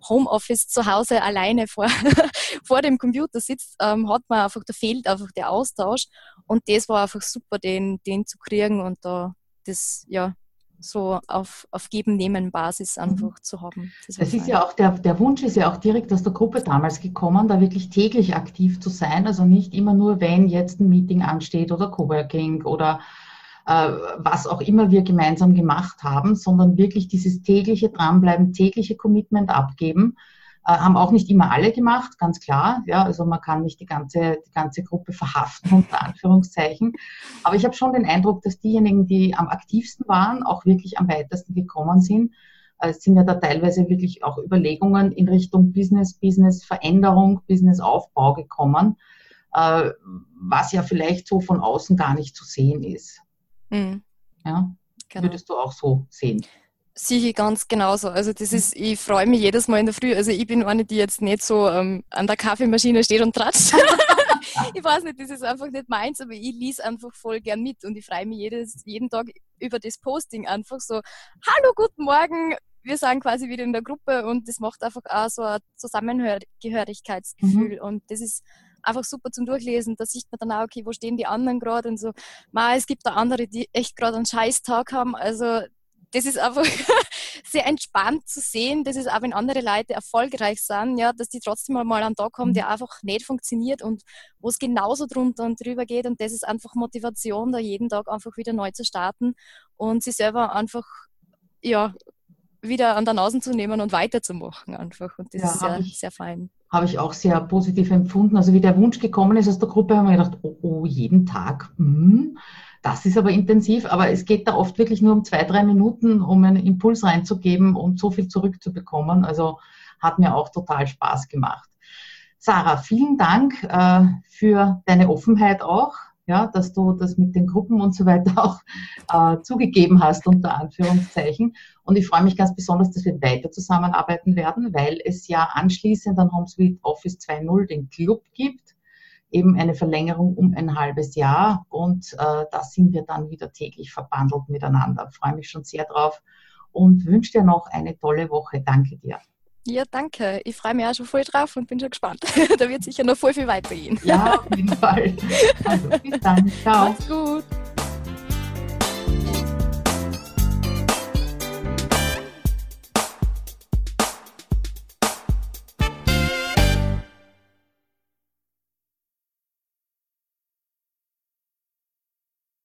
Homeoffice zu Hause alleine vor, *laughs* vor dem Computer sitzt, ähm, hat man einfach, da fehlt einfach der Austausch. Und das war einfach super, den, den zu kriegen und da das, ja, so auf, auf Geben-Nehmen-Basis mhm. einfach zu haben. Das, das ist ja auch, der, der Wunsch ist ja auch direkt aus der Gruppe damals gekommen, da wirklich täglich aktiv zu sein, also nicht immer nur, wenn jetzt ein Meeting ansteht oder Coworking oder äh, was auch immer wir gemeinsam gemacht haben, sondern wirklich dieses tägliche Dranbleiben, tägliche Commitment abgeben haben auch nicht immer alle gemacht, ganz klar. Ja, also man kann nicht die ganze, die ganze Gruppe verhaften, *laughs* unter Anführungszeichen. Aber ich habe schon den Eindruck, dass diejenigen, die am aktivsten waren, auch wirklich am weitesten gekommen sind. Äh, es sind ja da teilweise wirklich auch Überlegungen in Richtung Business, Business Veränderung, Business Aufbau gekommen, äh, was ja vielleicht so von außen gar nicht zu sehen ist. Mhm. Ja, genau. würdest du auch so sehen? Sehe ich ganz genauso. Also das ist, ich freue mich jedes Mal in der Früh. Also ich bin eine, die jetzt nicht so ähm, an der Kaffeemaschine steht und tratscht. *laughs* ich weiß nicht, das ist einfach nicht meins, aber ich lese einfach voll gern mit und ich freue mich jedes, jeden Tag über das Posting einfach so, hallo, guten Morgen, wir sind quasi wieder in der Gruppe und das macht einfach auch so ein Zusammengehörigkeitsgefühl mhm. und das ist einfach super zum Durchlesen. Da sieht man dann auch, okay, wo stehen die anderen gerade und so. Ma, es gibt da andere, die echt gerade einen scheiß Tag haben. Also das ist einfach *laughs* sehr entspannt zu sehen, dass es auch wenn andere Leute erfolgreich sind, ja, dass die trotzdem mal einen Tag haben, der einfach nicht funktioniert und wo es genauso drunter und drüber geht. Und das ist einfach Motivation, da jeden Tag einfach wieder neu zu starten und sich selber einfach ja, wieder an der Nase zu nehmen und weiterzumachen einfach. Und das ja, ist sehr, ich, sehr fein. Habe ich auch sehr positiv empfunden. Also wie der Wunsch gekommen ist aus der Gruppe, haben wir gedacht, oh, oh jeden Tag. Hm, das ist aber intensiv, aber es geht da oft wirklich nur um zwei, drei Minuten, um einen Impuls reinzugeben und so viel zurückzubekommen. Also hat mir auch total Spaß gemacht. Sarah, vielen Dank äh, für deine Offenheit auch ja, dass du das mit den Gruppen und so weiter *laughs* auch äh, zugegeben hast, unter Anführungszeichen. Und ich freue mich ganz besonders, dass wir weiter zusammenarbeiten werden, weil es ja anschließend an HomeSuite Office 2.0 den Club gibt, eben eine Verlängerung um ein halbes Jahr. Und äh, da sind wir dann wieder täglich verbandelt miteinander. Ich freue mich schon sehr drauf und wünsche dir noch eine tolle Woche. Danke dir. Ja, danke. Ich freue mich auch schon voll drauf und bin schon gespannt. *laughs* da wird sicher noch voll viel weitergehen. Ja, auf jeden Fall. Also, bis dann. *laughs* Ciao. Macht's gut.